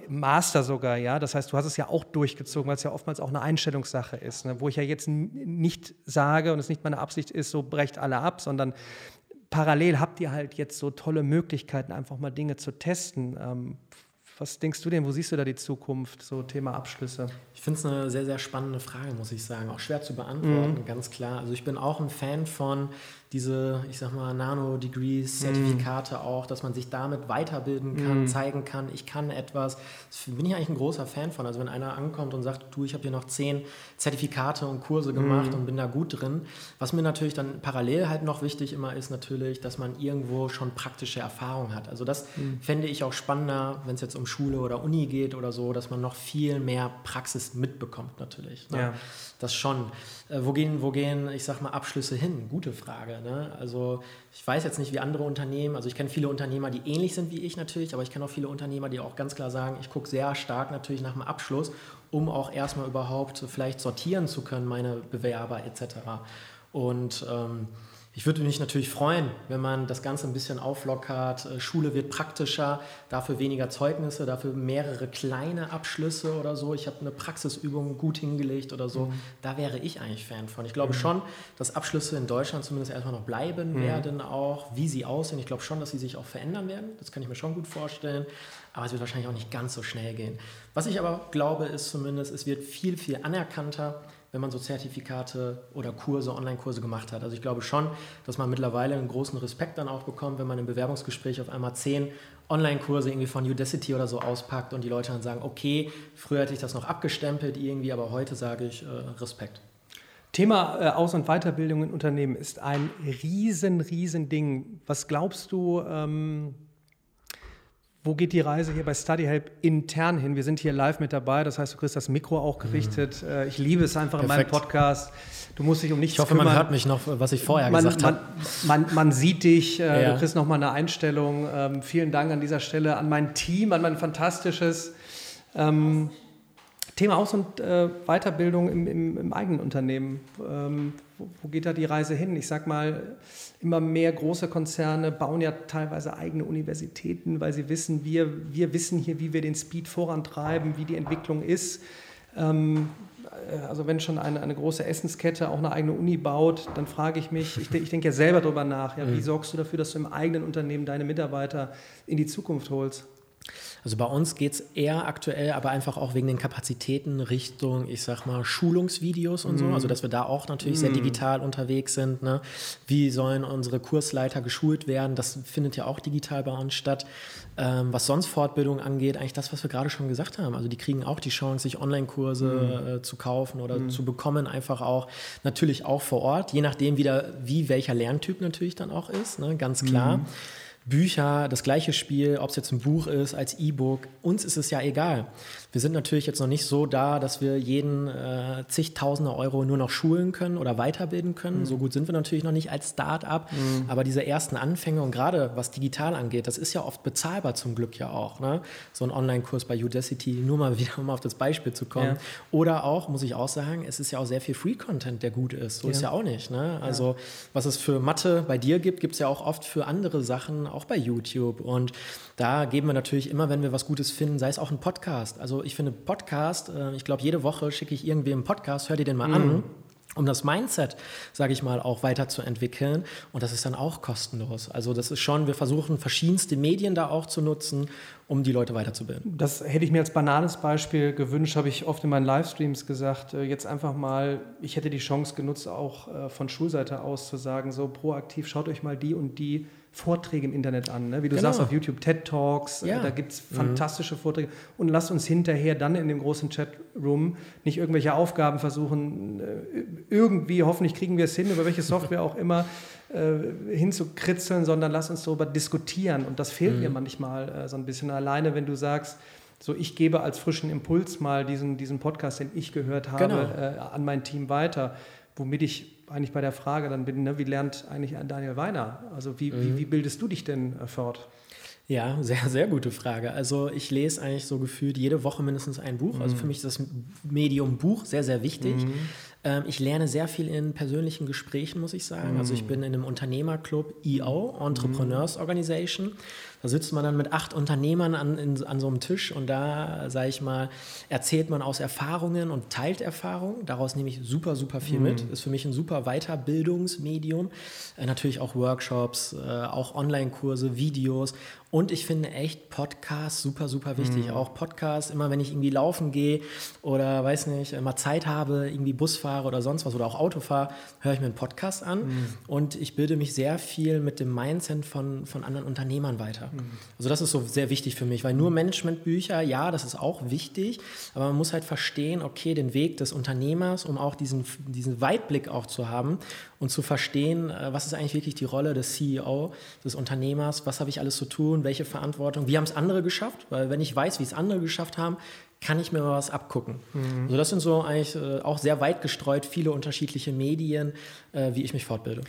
Master. Sogar, ja. Das heißt, du hast es ja auch durchgezogen, weil es ja oftmals auch eine Einstellungssache ist, ne? wo ich ja jetzt nicht sage und es nicht meine Absicht ist, so brecht alle ab, sondern parallel habt ihr halt jetzt so tolle Möglichkeiten, einfach mal Dinge zu testen. Ähm, was denkst du denn, wo siehst du da die Zukunft, so Thema Abschlüsse? Ich finde es eine sehr, sehr spannende Frage, muss ich sagen. Auch schwer zu beantworten, mhm. ganz klar. Also ich bin auch ein Fan von diese, ich sag mal, Nano-Degrees, mhm. Zertifikate mm. auch, dass man sich damit weiterbilden kann, mm. zeigen kann, ich kann etwas. Das bin ich eigentlich ein großer Fan von. Also wenn einer ankommt und sagt, du, ich habe hier noch zehn Zertifikate und Kurse gemacht mm. und bin da gut drin. Was mir natürlich dann parallel halt noch wichtig immer ist, natürlich, dass man irgendwo schon praktische Erfahrung hat. Also das fände ich auch spannender, wenn es jetzt um Schule oder Uni geht oder so, dass man noch viel mehr Praxis mitbekommt natürlich. Ne? Ja. Das schon. Äh, wo, gehen, wo gehen, ich sag mal, Abschlüsse hin? Gute Frage. Ne? Also ich weiß jetzt nicht, wie andere Unternehmen, also ich kenne viele Unternehmer, die ähnlich sind wie ich natürlich, aber ich kenne auch viele Unternehmer, die auch ganz klar sagen, ich gucke sehr stark natürlich nach dem Abschluss, um auch erstmal überhaupt vielleicht sortieren zu können, meine Bewerber etc. Und ähm, ich würde mich natürlich freuen, wenn man das Ganze ein bisschen auflockert. Äh, Schule wird praktischer, dafür weniger Zeugnisse, dafür mehrere kleine Abschlüsse oder so. Ich habe eine Praxisübung gut hingelegt oder so. Mhm. Da wäre ich eigentlich Fan von. Ich glaube mhm. schon, dass Abschlüsse in Deutschland zumindest erstmal noch bleiben mhm. werden, auch wie sie aussehen. Ich glaube schon, dass sie sich auch verändern werden. Das kann ich mir schon gut vorstellen. Aber es wird wahrscheinlich auch nicht ganz so schnell gehen. Was ich aber glaube, ist zumindest, es wird viel, viel anerkannter wenn man so Zertifikate oder Kurse, Online-Kurse gemacht hat. Also ich glaube schon, dass man mittlerweile einen großen Respekt dann auch bekommt, wenn man im Bewerbungsgespräch auf einmal zehn Online-Kurse irgendwie von Udacity oder so auspackt und die Leute dann sagen, okay, früher hätte ich das noch abgestempelt irgendwie, aber heute sage ich äh, Respekt. Thema äh, Aus- und Weiterbildung in Unternehmen ist ein riesen, riesen Ding. Was glaubst du, ähm, wo geht die Reise hier bei StudyHelp intern hin? Wir sind hier live mit dabei, das heißt, du kriegst das Mikro auch gerichtet. Mhm. Ich liebe es einfach Perfekt. in meinem Podcast. Du musst dich um nichts Ich hoffe, kümmern. man hört mich noch, was ich vorher man, gesagt habe. Man, man, man, sieht dich, äh, ja. du kriegst nochmal eine Einstellung. Ähm, vielen Dank an dieser Stelle an mein Team, an mein fantastisches ähm, Thema Aus- und äh, Weiterbildung im, im, im, eigenen Unternehmen. Ähm, wo, wo, geht da die Reise hin? Ich sag mal, immer mehr große Konzerne bauen ja teilweise eigene Universitäten, weil sie wissen, wir, wir wissen hier, wie wir den Speed vorantreiben, wie die Entwicklung ist. Ähm, äh, also wenn schon eine, eine große Essenskette auch eine eigene Uni baut, dann frage ich mich, ich, ich denke ja selber darüber nach, ja, wie mhm. sorgst du dafür, dass du im eigenen Unternehmen deine Mitarbeiter in die Zukunft holst? Also bei uns geht es eher aktuell, aber einfach auch wegen den Kapazitäten Richtung, ich sag mal, Schulungsvideos und so. Mhm. Also dass wir da auch natürlich mm. sehr mhm. digital unterwegs sind. Ne? Wie sollen unsere Kursleiter geschult werden? Das findet ja auch digital bei uns statt. Ähm, was sonst Fortbildung angeht, eigentlich das, was wir gerade schon gesagt haben. Also die kriegen auch die Chance, sich Online-Kurse mm. äh, zu kaufen oder mm. zu bekommen, einfach auch natürlich auch vor Ort, je nachdem wieder, wie welcher Lerntyp natürlich dann auch ist, ne? ganz klar. Bücher, das gleiche Spiel, ob es jetzt ein Buch ist, als E-Book, uns ist es ja egal. Wir sind natürlich jetzt noch nicht so da, dass wir jeden äh, zigtausende Euro nur noch schulen können oder weiterbilden können. Mhm. So gut sind wir natürlich noch nicht als Start-up. Mhm. Aber diese ersten Anfänge und gerade was digital angeht, das ist ja oft bezahlbar zum Glück ja auch. Ne? So ein Online-Kurs bei Udacity, nur mal wieder, um auf das Beispiel zu kommen. Ja. Oder auch, muss ich auch sagen, es ist ja auch sehr viel Free-Content, der gut ist. So ja. ist ja auch nicht. Ne? Also ja. was es für Mathe bei dir gibt, gibt es ja auch oft für andere Sachen, auch bei YouTube. Und da geben wir natürlich immer, wenn wir was Gutes finden, sei es auch ein Podcast. Also ich finde Podcast, äh, ich glaube, jede Woche schicke ich irgendwie einen Podcast, hör dir den mal mhm. an um das Mindset, sage ich mal, auch weiterzuentwickeln. Und das ist dann auch kostenlos. Also das ist schon, wir versuchen verschiedenste Medien da auch zu nutzen, um die Leute weiterzubilden. Das hätte ich mir als banales Beispiel gewünscht, habe ich oft in meinen Livestreams gesagt. Äh, jetzt einfach mal, ich hätte die Chance genutzt, auch äh, von Schulseite aus zu sagen, so proaktiv, schaut euch mal die und die Vorträge im Internet an. Ne? Wie du genau. sagst, auf YouTube TED Talks, äh, ja. da gibt es mhm. fantastische mhm. Vorträge. Und lasst uns hinterher dann in dem großen Chatroom nicht irgendwelche Aufgaben versuchen, äh, irgendwie, hoffentlich kriegen wir es hin, über welche Software auch immer, äh, hinzukritzeln, sondern lasst uns darüber diskutieren. Und das fehlt mhm. mir manchmal äh, so ein bisschen alleine, wenn du sagst, so ich gebe als frischen Impuls mal diesen, diesen Podcast, den ich gehört habe, genau. äh, an mein Team weiter, womit ich eigentlich bei der Frage dann bin, ne, wie lernt eigentlich Daniel Weiner? Also wie, mhm. wie, wie, bildest du dich denn äh, fort? Ja, sehr, sehr gute Frage. Also ich lese eigentlich so gefühlt jede Woche mindestens ein Buch. Also mhm. Also für mich ist das Medium Buch sehr, sehr wichtig. Mhm. Ähm, ich lerne sehr viel in persönlichen Gesprächen, muss ich sagen. Also ich mhm. bin in einem Unternehmerclub EO, Entrepreneurs Organization. Da sitzt man dann mit acht Unternehmern an, in, an so einem Tisch und da, sage ich mal, erzählt man aus Erfahrungen und teilt Erfahrungen. Daraus nehme ich super, super viel mhm. mit. Ist für mich ein super Weiterbildungsmedium. Äh, natürlich auch Workshops, äh, auch Online-Kurse, Videos und ich finde echt Podcasts super, super wichtig. Mhm. Auch Podcasts, immer wenn ich irgendwie laufen gehe oder weiß nicht, mal Zeit habe, irgendwie Bus fahre oder sonst was oder auch Auto fahre, höre ich mir einen Podcast an mhm. und ich bilde mich sehr viel mit dem Mindset von, von anderen Unternehmern weiter. Mhm. Also das ist so sehr wichtig für mich, weil nur Managementbücher, ja, das ist auch wichtig, aber man muss halt verstehen, okay, den Weg des Unternehmers, um auch diesen, diesen Weitblick auch zu haben und zu verstehen, äh, was ist eigentlich wirklich die Rolle des CEO, des Unternehmers, was habe ich alles zu tun, welche Verantwortung, wie haben es andere geschafft, weil wenn ich weiß, wie es andere geschafft haben, kann ich mir mal was abgucken. Mhm. Also das sind so eigentlich äh, auch sehr weit gestreut viele unterschiedliche Medien, äh, wie ich mich fortbilde.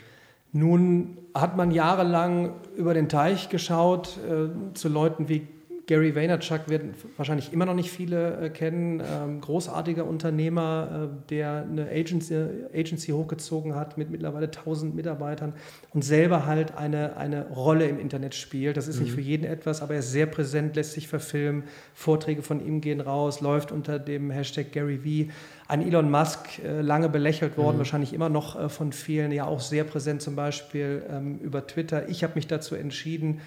Nun hat man jahrelang über den Teich geschaut äh, zu Leuten wie Gary Vaynerchuk werden wahrscheinlich immer noch nicht viele äh, kennen. Ähm, großartiger Unternehmer, äh, der eine Agency, Agency hochgezogen hat mit mittlerweile 1000 Mitarbeitern und selber halt eine, eine Rolle im Internet spielt. Das ist mhm. nicht für jeden etwas, aber er ist sehr präsent, lässt sich verfilmen. Vorträge von ihm gehen raus, läuft unter dem Hashtag Gary V. Ein Elon Musk, äh, lange belächelt worden, mhm. wahrscheinlich immer noch von vielen, ja auch sehr präsent zum Beispiel ähm, über Twitter. Ich habe mich dazu entschieden,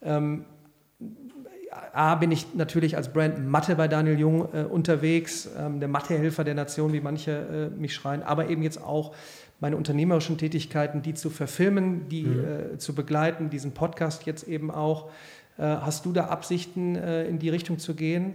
ähm, A, bin ich natürlich als Brand Mathe bei Daniel Jung äh, unterwegs, ähm, der Mathehelfer der Nation, wie manche äh, mich schreien, aber eben jetzt auch meine unternehmerischen Tätigkeiten, die zu verfilmen, die mhm. äh, zu begleiten, diesen Podcast jetzt eben auch. Äh, hast du da Absichten, äh, in die Richtung zu gehen?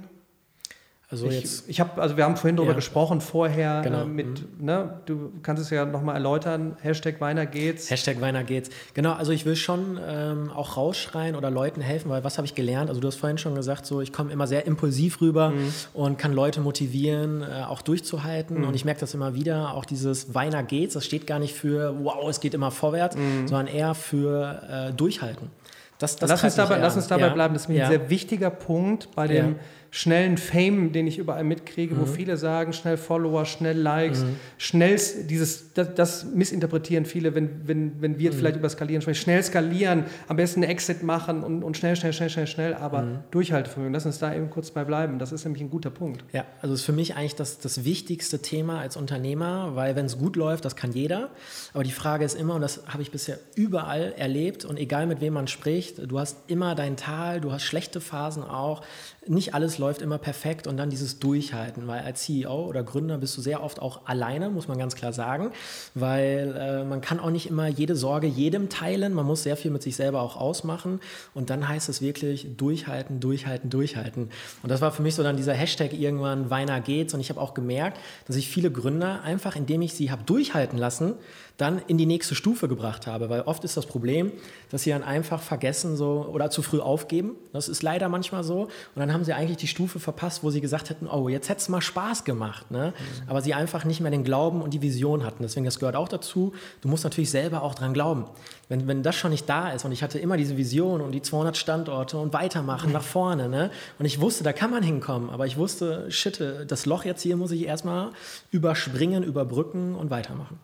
Also ich, jetzt, ich habe, also wir haben vorhin darüber ja. gesprochen, vorher genau. äh, mit, mhm. ne, du kannst es ja nochmal erläutern, Hashtag Weiner geht's. Hashtag Weiner geht's. Genau, also ich will schon ähm, auch rausschreien oder Leuten helfen, weil was habe ich gelernt? Also du hast vorhin schon gesagt, so ich komme immer sehr impulsiv rüber mhm. und kann Leute motivieren, äh, auch durchzuhalten. Mhm. Und ich merke das immer wieder, auch dieses Weiner geht's, das steht gar nicht für wow, es geht immer vorwärts, mhm. sondern eher für äh, durchhalten. Das, das lass, uns dabei, lass uns dabei ja. bleiben, das ist mir ja. ein sehr wichtiger Punkt bei dem schnellen Fame, den ich überall mitkriege, mhm. wo viele sagen, schnell Follower, schnell Likes, mhm. schnell dieses, das, das, missinterpretieren viele, wenn, wenn, wenn wir jetzt mhm. vielleicht über Skalieren sprechen, schnell skalieren, am besten einen Exit machen und, und schnell, schnell, schnell, schnell, schnell, aber mhm. Durchhaltevermögen, lass uns da eben kurz bei bleiben. Das ist nämlich ein guter Punkt. Ja, also ist für mich eigentlich das, das wichtigste Thema als Unternehmer, weil wenn es gut läuft, das kann jeder. Aber die Frage ist immer, und das habe ich bisher überall erlebt und egal mit wem man spricht, du hast immer dein Tal, du hast schlechte Phasen auch nicht alles läuft immer perfekt und dann dieses Durchhalten, weil als CEO oder Gründer bist du sehr oft auch alleine, muss man ganz klar sagen, weil äh, man kann auch nicht immer jede Sorge jedem teilen, man muss sehr viel mit sich selber auch ausmachen und dann heißt es wirklich durchhalten, durchhalten, durchhalten. Und das war für mich so dann dieser Hashtag irgendwann, Weiner geht's und ich habe auch gemerkt, dass ich viele Gründer einfach, indem ich sie habe durchhalten lassen, dann in die nächste Stufe gebracht habe. Weil oft ist das Problem, dass sie dann einfach vergessen so oder zu früh aufgeben. Das ist leider manchmal so. Und dann haben sie eigentlich die Stufe verpasst, wo sie gesagt hätten, oh, jetzt hätte es mal Spaß gemacht. Ne? Mhm. Aber sie einfach nicht mehr den Glauben und die Vision hatten. Deswegen, das gehört auch dazu. Du musst natürlich selber auch dran glauben. Wenn, wenn das schon nicht da ist und ich hatte immer diese Vision und die 200 Standorte und weitermachen nach vorne. Ne? Und ich wusste, da kann man hinkommen. Aber ich wusste, shit, das Loch jetzt hier muss ich erstmal überspringen, überbrücken und weitermachen.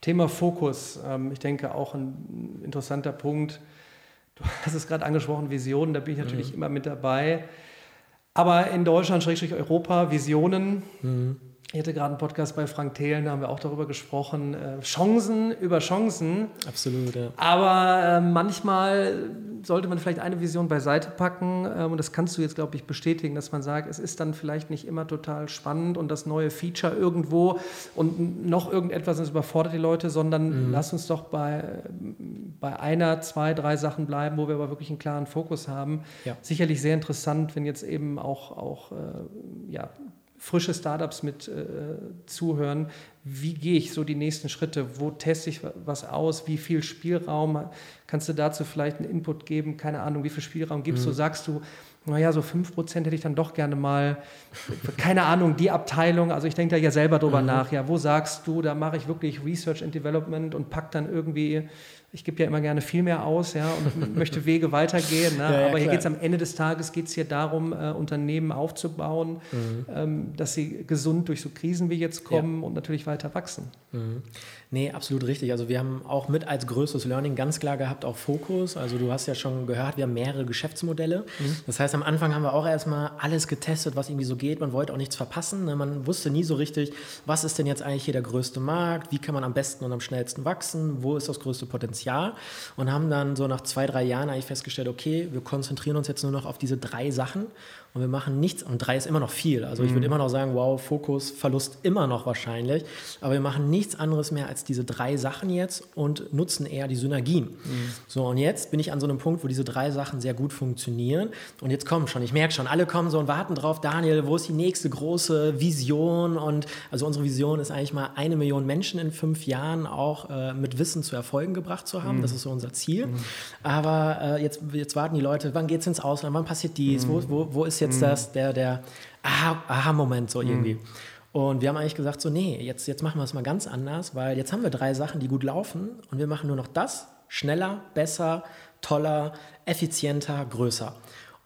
Thema Fokus, ähm, ich denke auch ein interessanter Punkt. Du hast es gerade angesprochen, Visionen, da bin ich natürlich mhm. immer mit dabei. Aber in Deutschland, Schrägstrich Europa, Visionen. Mhm. Ich hatte gerade einen Podcast bei Frank Thelen, da haben wir auch darüber gesprochen. Äh, Chancen über Chancen. Absolut, ja. Aber äh, manchmal sollte man vielleicht eine Vision beiseite packen. Äh, und das kannst du jetzt, glaube ich, bestätigen, dass man sagt, es ist dann vielleicht nicht immer total spannend und das neue Feature irgendwo und noch irgendetwas, das überfordert die Leute, sondern mhm. lass uns doch bei, bei einer, zwei, drei Sachen bleiben, wo wir aber wirklich einen klaren Fokus haben. Ja. Sicherlich sehr interessant, wenn jetzt eben auch, auch äh, ja, frische Startups mit äh, zuhören. Wie gehe ich so die nächsten Schritte? Wo teste ich was aus? Wie viel Spielraum? Kannst du dazu vielleicht einen Input geben? Keine Ahnung, wie viel Spielraum gibst mhm. du? Sagst du, naja, so 5% hätte ich dann doch gerne mal, keine Ahnung, die Abteilung, also ich denke da ja selber drüber mhm. nach, ja, wo sagst du, da mache ich wirklich Research and Development und pack dann irgendwie ich gebe ja immer gerne viel mehr aus ja, und möchte Wege weitergehen. Ne? Ja, ja, Aber hier geht es am Ende des Tages geht's hier darum, äh, Unternehmen aufzubauen, mhm. ähm, dass sie gesund durch so Krisen wie jetzt kommen und natürlich weiter wachsen. Mhm. Nee, absolut richtig. Also wir haben auch mit als größtes Learning ganz klar gehabt auch Fokus. Also du hast ja schon gehört, wir haben mehrere Geschäftsmodelle. Mhm. Das heißt, am Anfang haben wir auch erstmal alles getestet, was irgendwie so geht. Man wollte auch nichts verpassen. Ne? Man wusste nie so richtig, was ist denn jetzt eigentlich hier der größte Markt? Wie kann man am besten und am schnellsten wachsen? Wo ist das größte Potenzial? Und haben dann so nach zwei, drei Jahren eigentlich festgestellt, okay, wir konzentrieren uns jetzt nur noch auf diese drei Sachen und wir machen nichts. Und drei ist immer noch viel. Also ich würde mhm. immer noch sagen, wow, Fokus, Verlust immer noch wahrscheinlich. Aber wir machen nichts anderes mehr als diese drei Sachen jetzt und nutzen eher die Synergien. Mhm. So, und jetzt bin ich an so einem Punkt, wo diese drei Sachen sehr gut funktionieren. Und jetzt kommen schon, ich merke schon, alle kommen so und warten drauf, Daniel, wo ist die nächste große Vision? Und also unsere Vision ist eigentlich mal eine Million Menschen in fünf Jahren auch äh, mit Wissen zu Erfolgen gebracht zu haben. Mhm. Das ist so unser Ziel. Mhm. Aber äh, jetzt, jetzt warten die Leute, wann geht es ins Ausland? Wann passiert dies? Mhm. Wo, wo, wo ist ist jetzt mhm. das, der, der Aha-Moment so irgendwie. Mhm. Und wir haben eigentlich gesagt, so, nee, jetzt, jetzt machen wir es mal ganz anders, weil jetzt haben wir drei Sachen, die gut laufen und wir machen nur noch das schneller, besser, toller, effizienter, größer.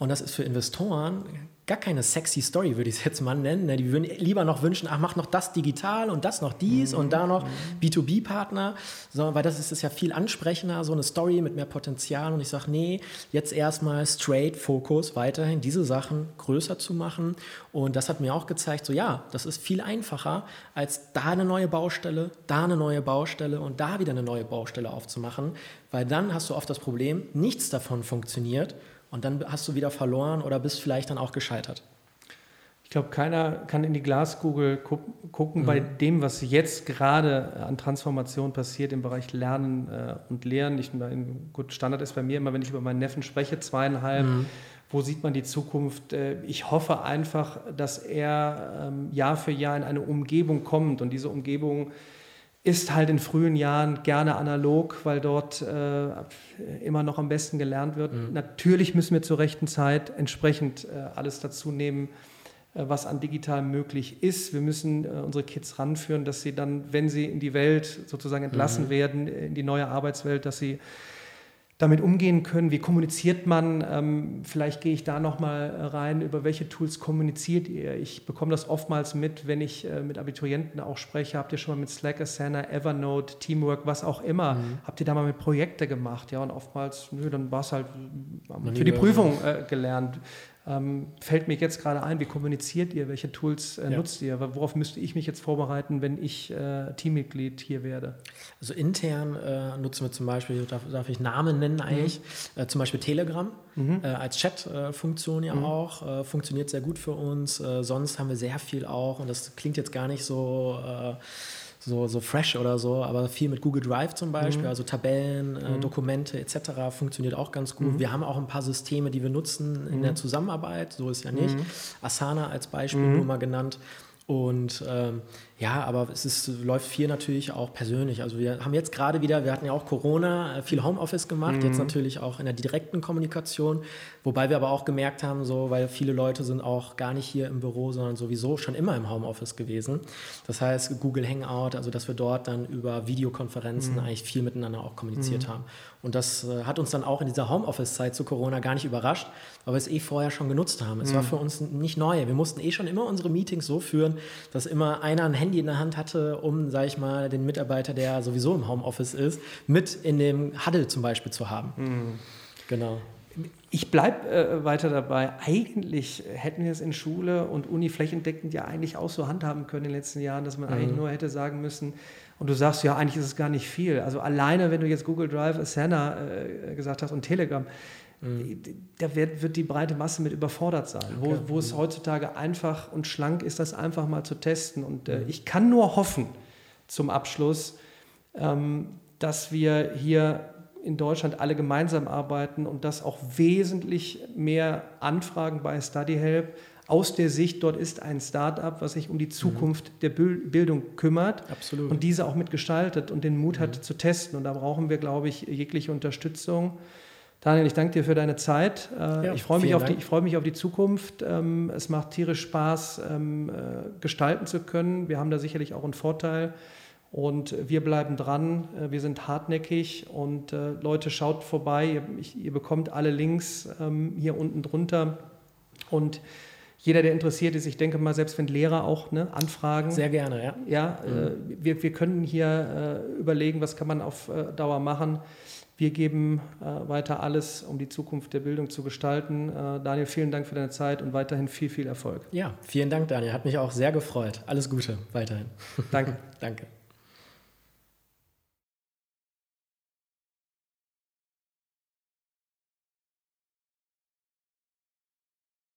Und das ist für Investoren gar keine sexy Story, würde ich es jetzt mal nennen. Ne? Die würden lieber noch wünschen, ach, mach noch das digital und das noch dies mhm. und da noch B2B-Partner, so, weil das ist, ist ja viel ansprechender, so eine Story mit mehr Potenzial. Und ich sage, nee, jetzt erstmal straight Fokus, weiterhin diese Sachen größer zu machen. Und das hat mir auch gezeigt, so ja, das ist viel einfacher, als da eine neue Baustelle, da eine neue Baustelle und da wieder eine neue Baustelle aufzumachen, weil dann hast du oft das Problem, nichts davon funktioniert und dann hast du wieder verloren oder bist vielleicht dann auch gescheitert. Ich glaube, keiner kann in die Glaskugel gucken mhm. bei dem, was jetzt gerade an Transformation passiert im Bereich Lernen äh, und Lehren. Ich, gut, Standard ist bei mir immer, wenn ich über meinen Neffen spreche, zweieinhalb. Mhm. Wo sieht man die Zukunft? Äh, ich hoffe einfach, dass er ähm, Jahr für Jahr in eine Umgebung kommt und diese Umgebung ist halt in frühen Jahren gerne analog, weil dort äh, immer noch am besten gelernt wird. Mhm. Natürlich müssen wir zur rechten Zeit entsprechend äh, alles dazu nehmen, äh, was an digital möglich ist. Wir müssen äh, unsere Kids ranführen, dass sie dann, wenn sie in die Welt sozusagen entlassen mhm. werden, in die neue Arbeitswelt, dass sie damit umgehen können. Wie kommuniziert man? Ähm, vielleicht gehe ich da nochmal rein, über welche Tools kommuniziert ihr? Ich bekomme das oftmals mit, wenn ich äh, mit Abiturienten auch spreche. Habt ihr schon mal mit Slack, Asana, Evernote, Teamwork, was auch immer, mhm. habt ihr da mal mit Projekte gemacht? Ja, und oftmals, nö, dann war es halt für die Prüfung äh, gelernt. Ähm, fällt mir jetzt gerade ein, wie kommuniziert ihr, welche Tools äh, ja. nutzt ihr, worauf müsste ich mich jetzt vorbereiten, wenn ich äh, Teammitglied hier werde? Also intern äh, nutzen wir zum Beispiel, darf, darf ich Namen nennen eigentlich, mhm. Zum Beispiel Telegram mhm. Äh, als Chat-Funktion ja mhm. auch, äh, funktioniert sehr gut für uns. sonst haben wir sehr viel auch, und das klingt jetzt gar nicht so so, so fresh oder so, aber viel mit Google Drive zum Beispiel, mhm. also Tabellen, äh, mhm. Dokumente etc. funktioniert auch ganz gut. Mhm. Wir haben auch ein paar Systeme, die wir nutzen in der mhm. Zusammenarbeit, so ist ja nicht. Mhm. Asana als Beispiel mhm. nur mal genannt. Und ähm, ja, aber es ist, läuft viel natürlich auch persönlich. Also wir haben jetzt gerade wieder, wir hatten ja auch Corona, äh, viel Homeoffice gemacht, mhm. jetzt natürlich auch in der direkten Kommunikation, wobei wir aber auch gemerkt haben, so, weil viele Leute sind auch gar nicht hier im Büro, sondern sowieso schon immer im Homeoffice gewesen. Das heißt Google Hangout, also dass wir dort dann über Videokonferenzen mhm. eigentlich viel miteinander auch kommuniziert mhm. haben. Und das äh, hat uns dann auch in dieser Homeoffice-Zeit zu Corona gar nicht überrascht, weil wir es eh vorher schon genutzt haben. Es war mhm. für uns nicht neu. Wir mussten eh schon immer unsere Meetings so führen, dass immer einer ein Handy Handy in der Hand hatte, um, sage ich mal, den Mitarbeiter, der sowieso im Homeoffice ist, mit in dem Huddle zum Beispiel zu haben. Mhm. Genau. Ich bleibe äh, weiter dabei. Eigentlich hätten wir es in Schule und Uni flächendeckend ja eigentlich auch so handhaben können in den letzten Jahren, dass man mhm. eigentlich nur hätte sagen müssen, und du sagst, ja, eigentlich ist es gar nicht viel. Also alleine, wenn du jetzt Google Drive, Asana äh, gesagt hast und Telegram. Da wird, wird, die breite Masse mit überfordert sein. Wo, wo, es mhm. heutzutage einfach und schlank ist, das einfach mal zu testen. Und äh, mhm. ich kann nur hoffen, zum Abschluss, ähm, dass wir hier in Deutschland alle gemeinsam arbeiten und dass auch wesentlich mehr Anfragen bei StudyHelp aus der Sicht, dort ist ein Start-up, was sich um die Zukunft mhm. der Bildung kümmert Absolut. und diese auch mitgestaltet und den Mut mhm. hat zu testen. Und da brauchen wir, glaube ich, jegliche Unterstützung. Daniel, ich danke dir für deine Zeit. Äh, ja, ich freue mich, auf die, freu mich auf die Zukunft. Ähm, es macht tierisch Spaß, ähm, äh, gestalten zu können. Wir haben da sicherlich auch einen Vorteil. Und wir bleiben dran, äh, wir sind hartnäckig und Leute, schaut vorbei, ihr, bekommt alle Links ähm, hier unten drunter. Und jeder, der interessiert ist, ich denke mal, selbst wenn Lehrer auch ne, anfragen. Sehr gerne, ja. Ja, mhm. wir, wir können hier überlegen, was kann man auf Dauer machen. Wir geben äh, weiter alles, um die Zukunft der Bildung zu gestalten. Äh, Daniel, vielen Dank für deine Zeit und weiterhin viel, viel Erfolg. Ja, vielen Dank, Daniel. Hat mich auch sehr gefreut. Alles Gute weiterhin. Danke. Danke.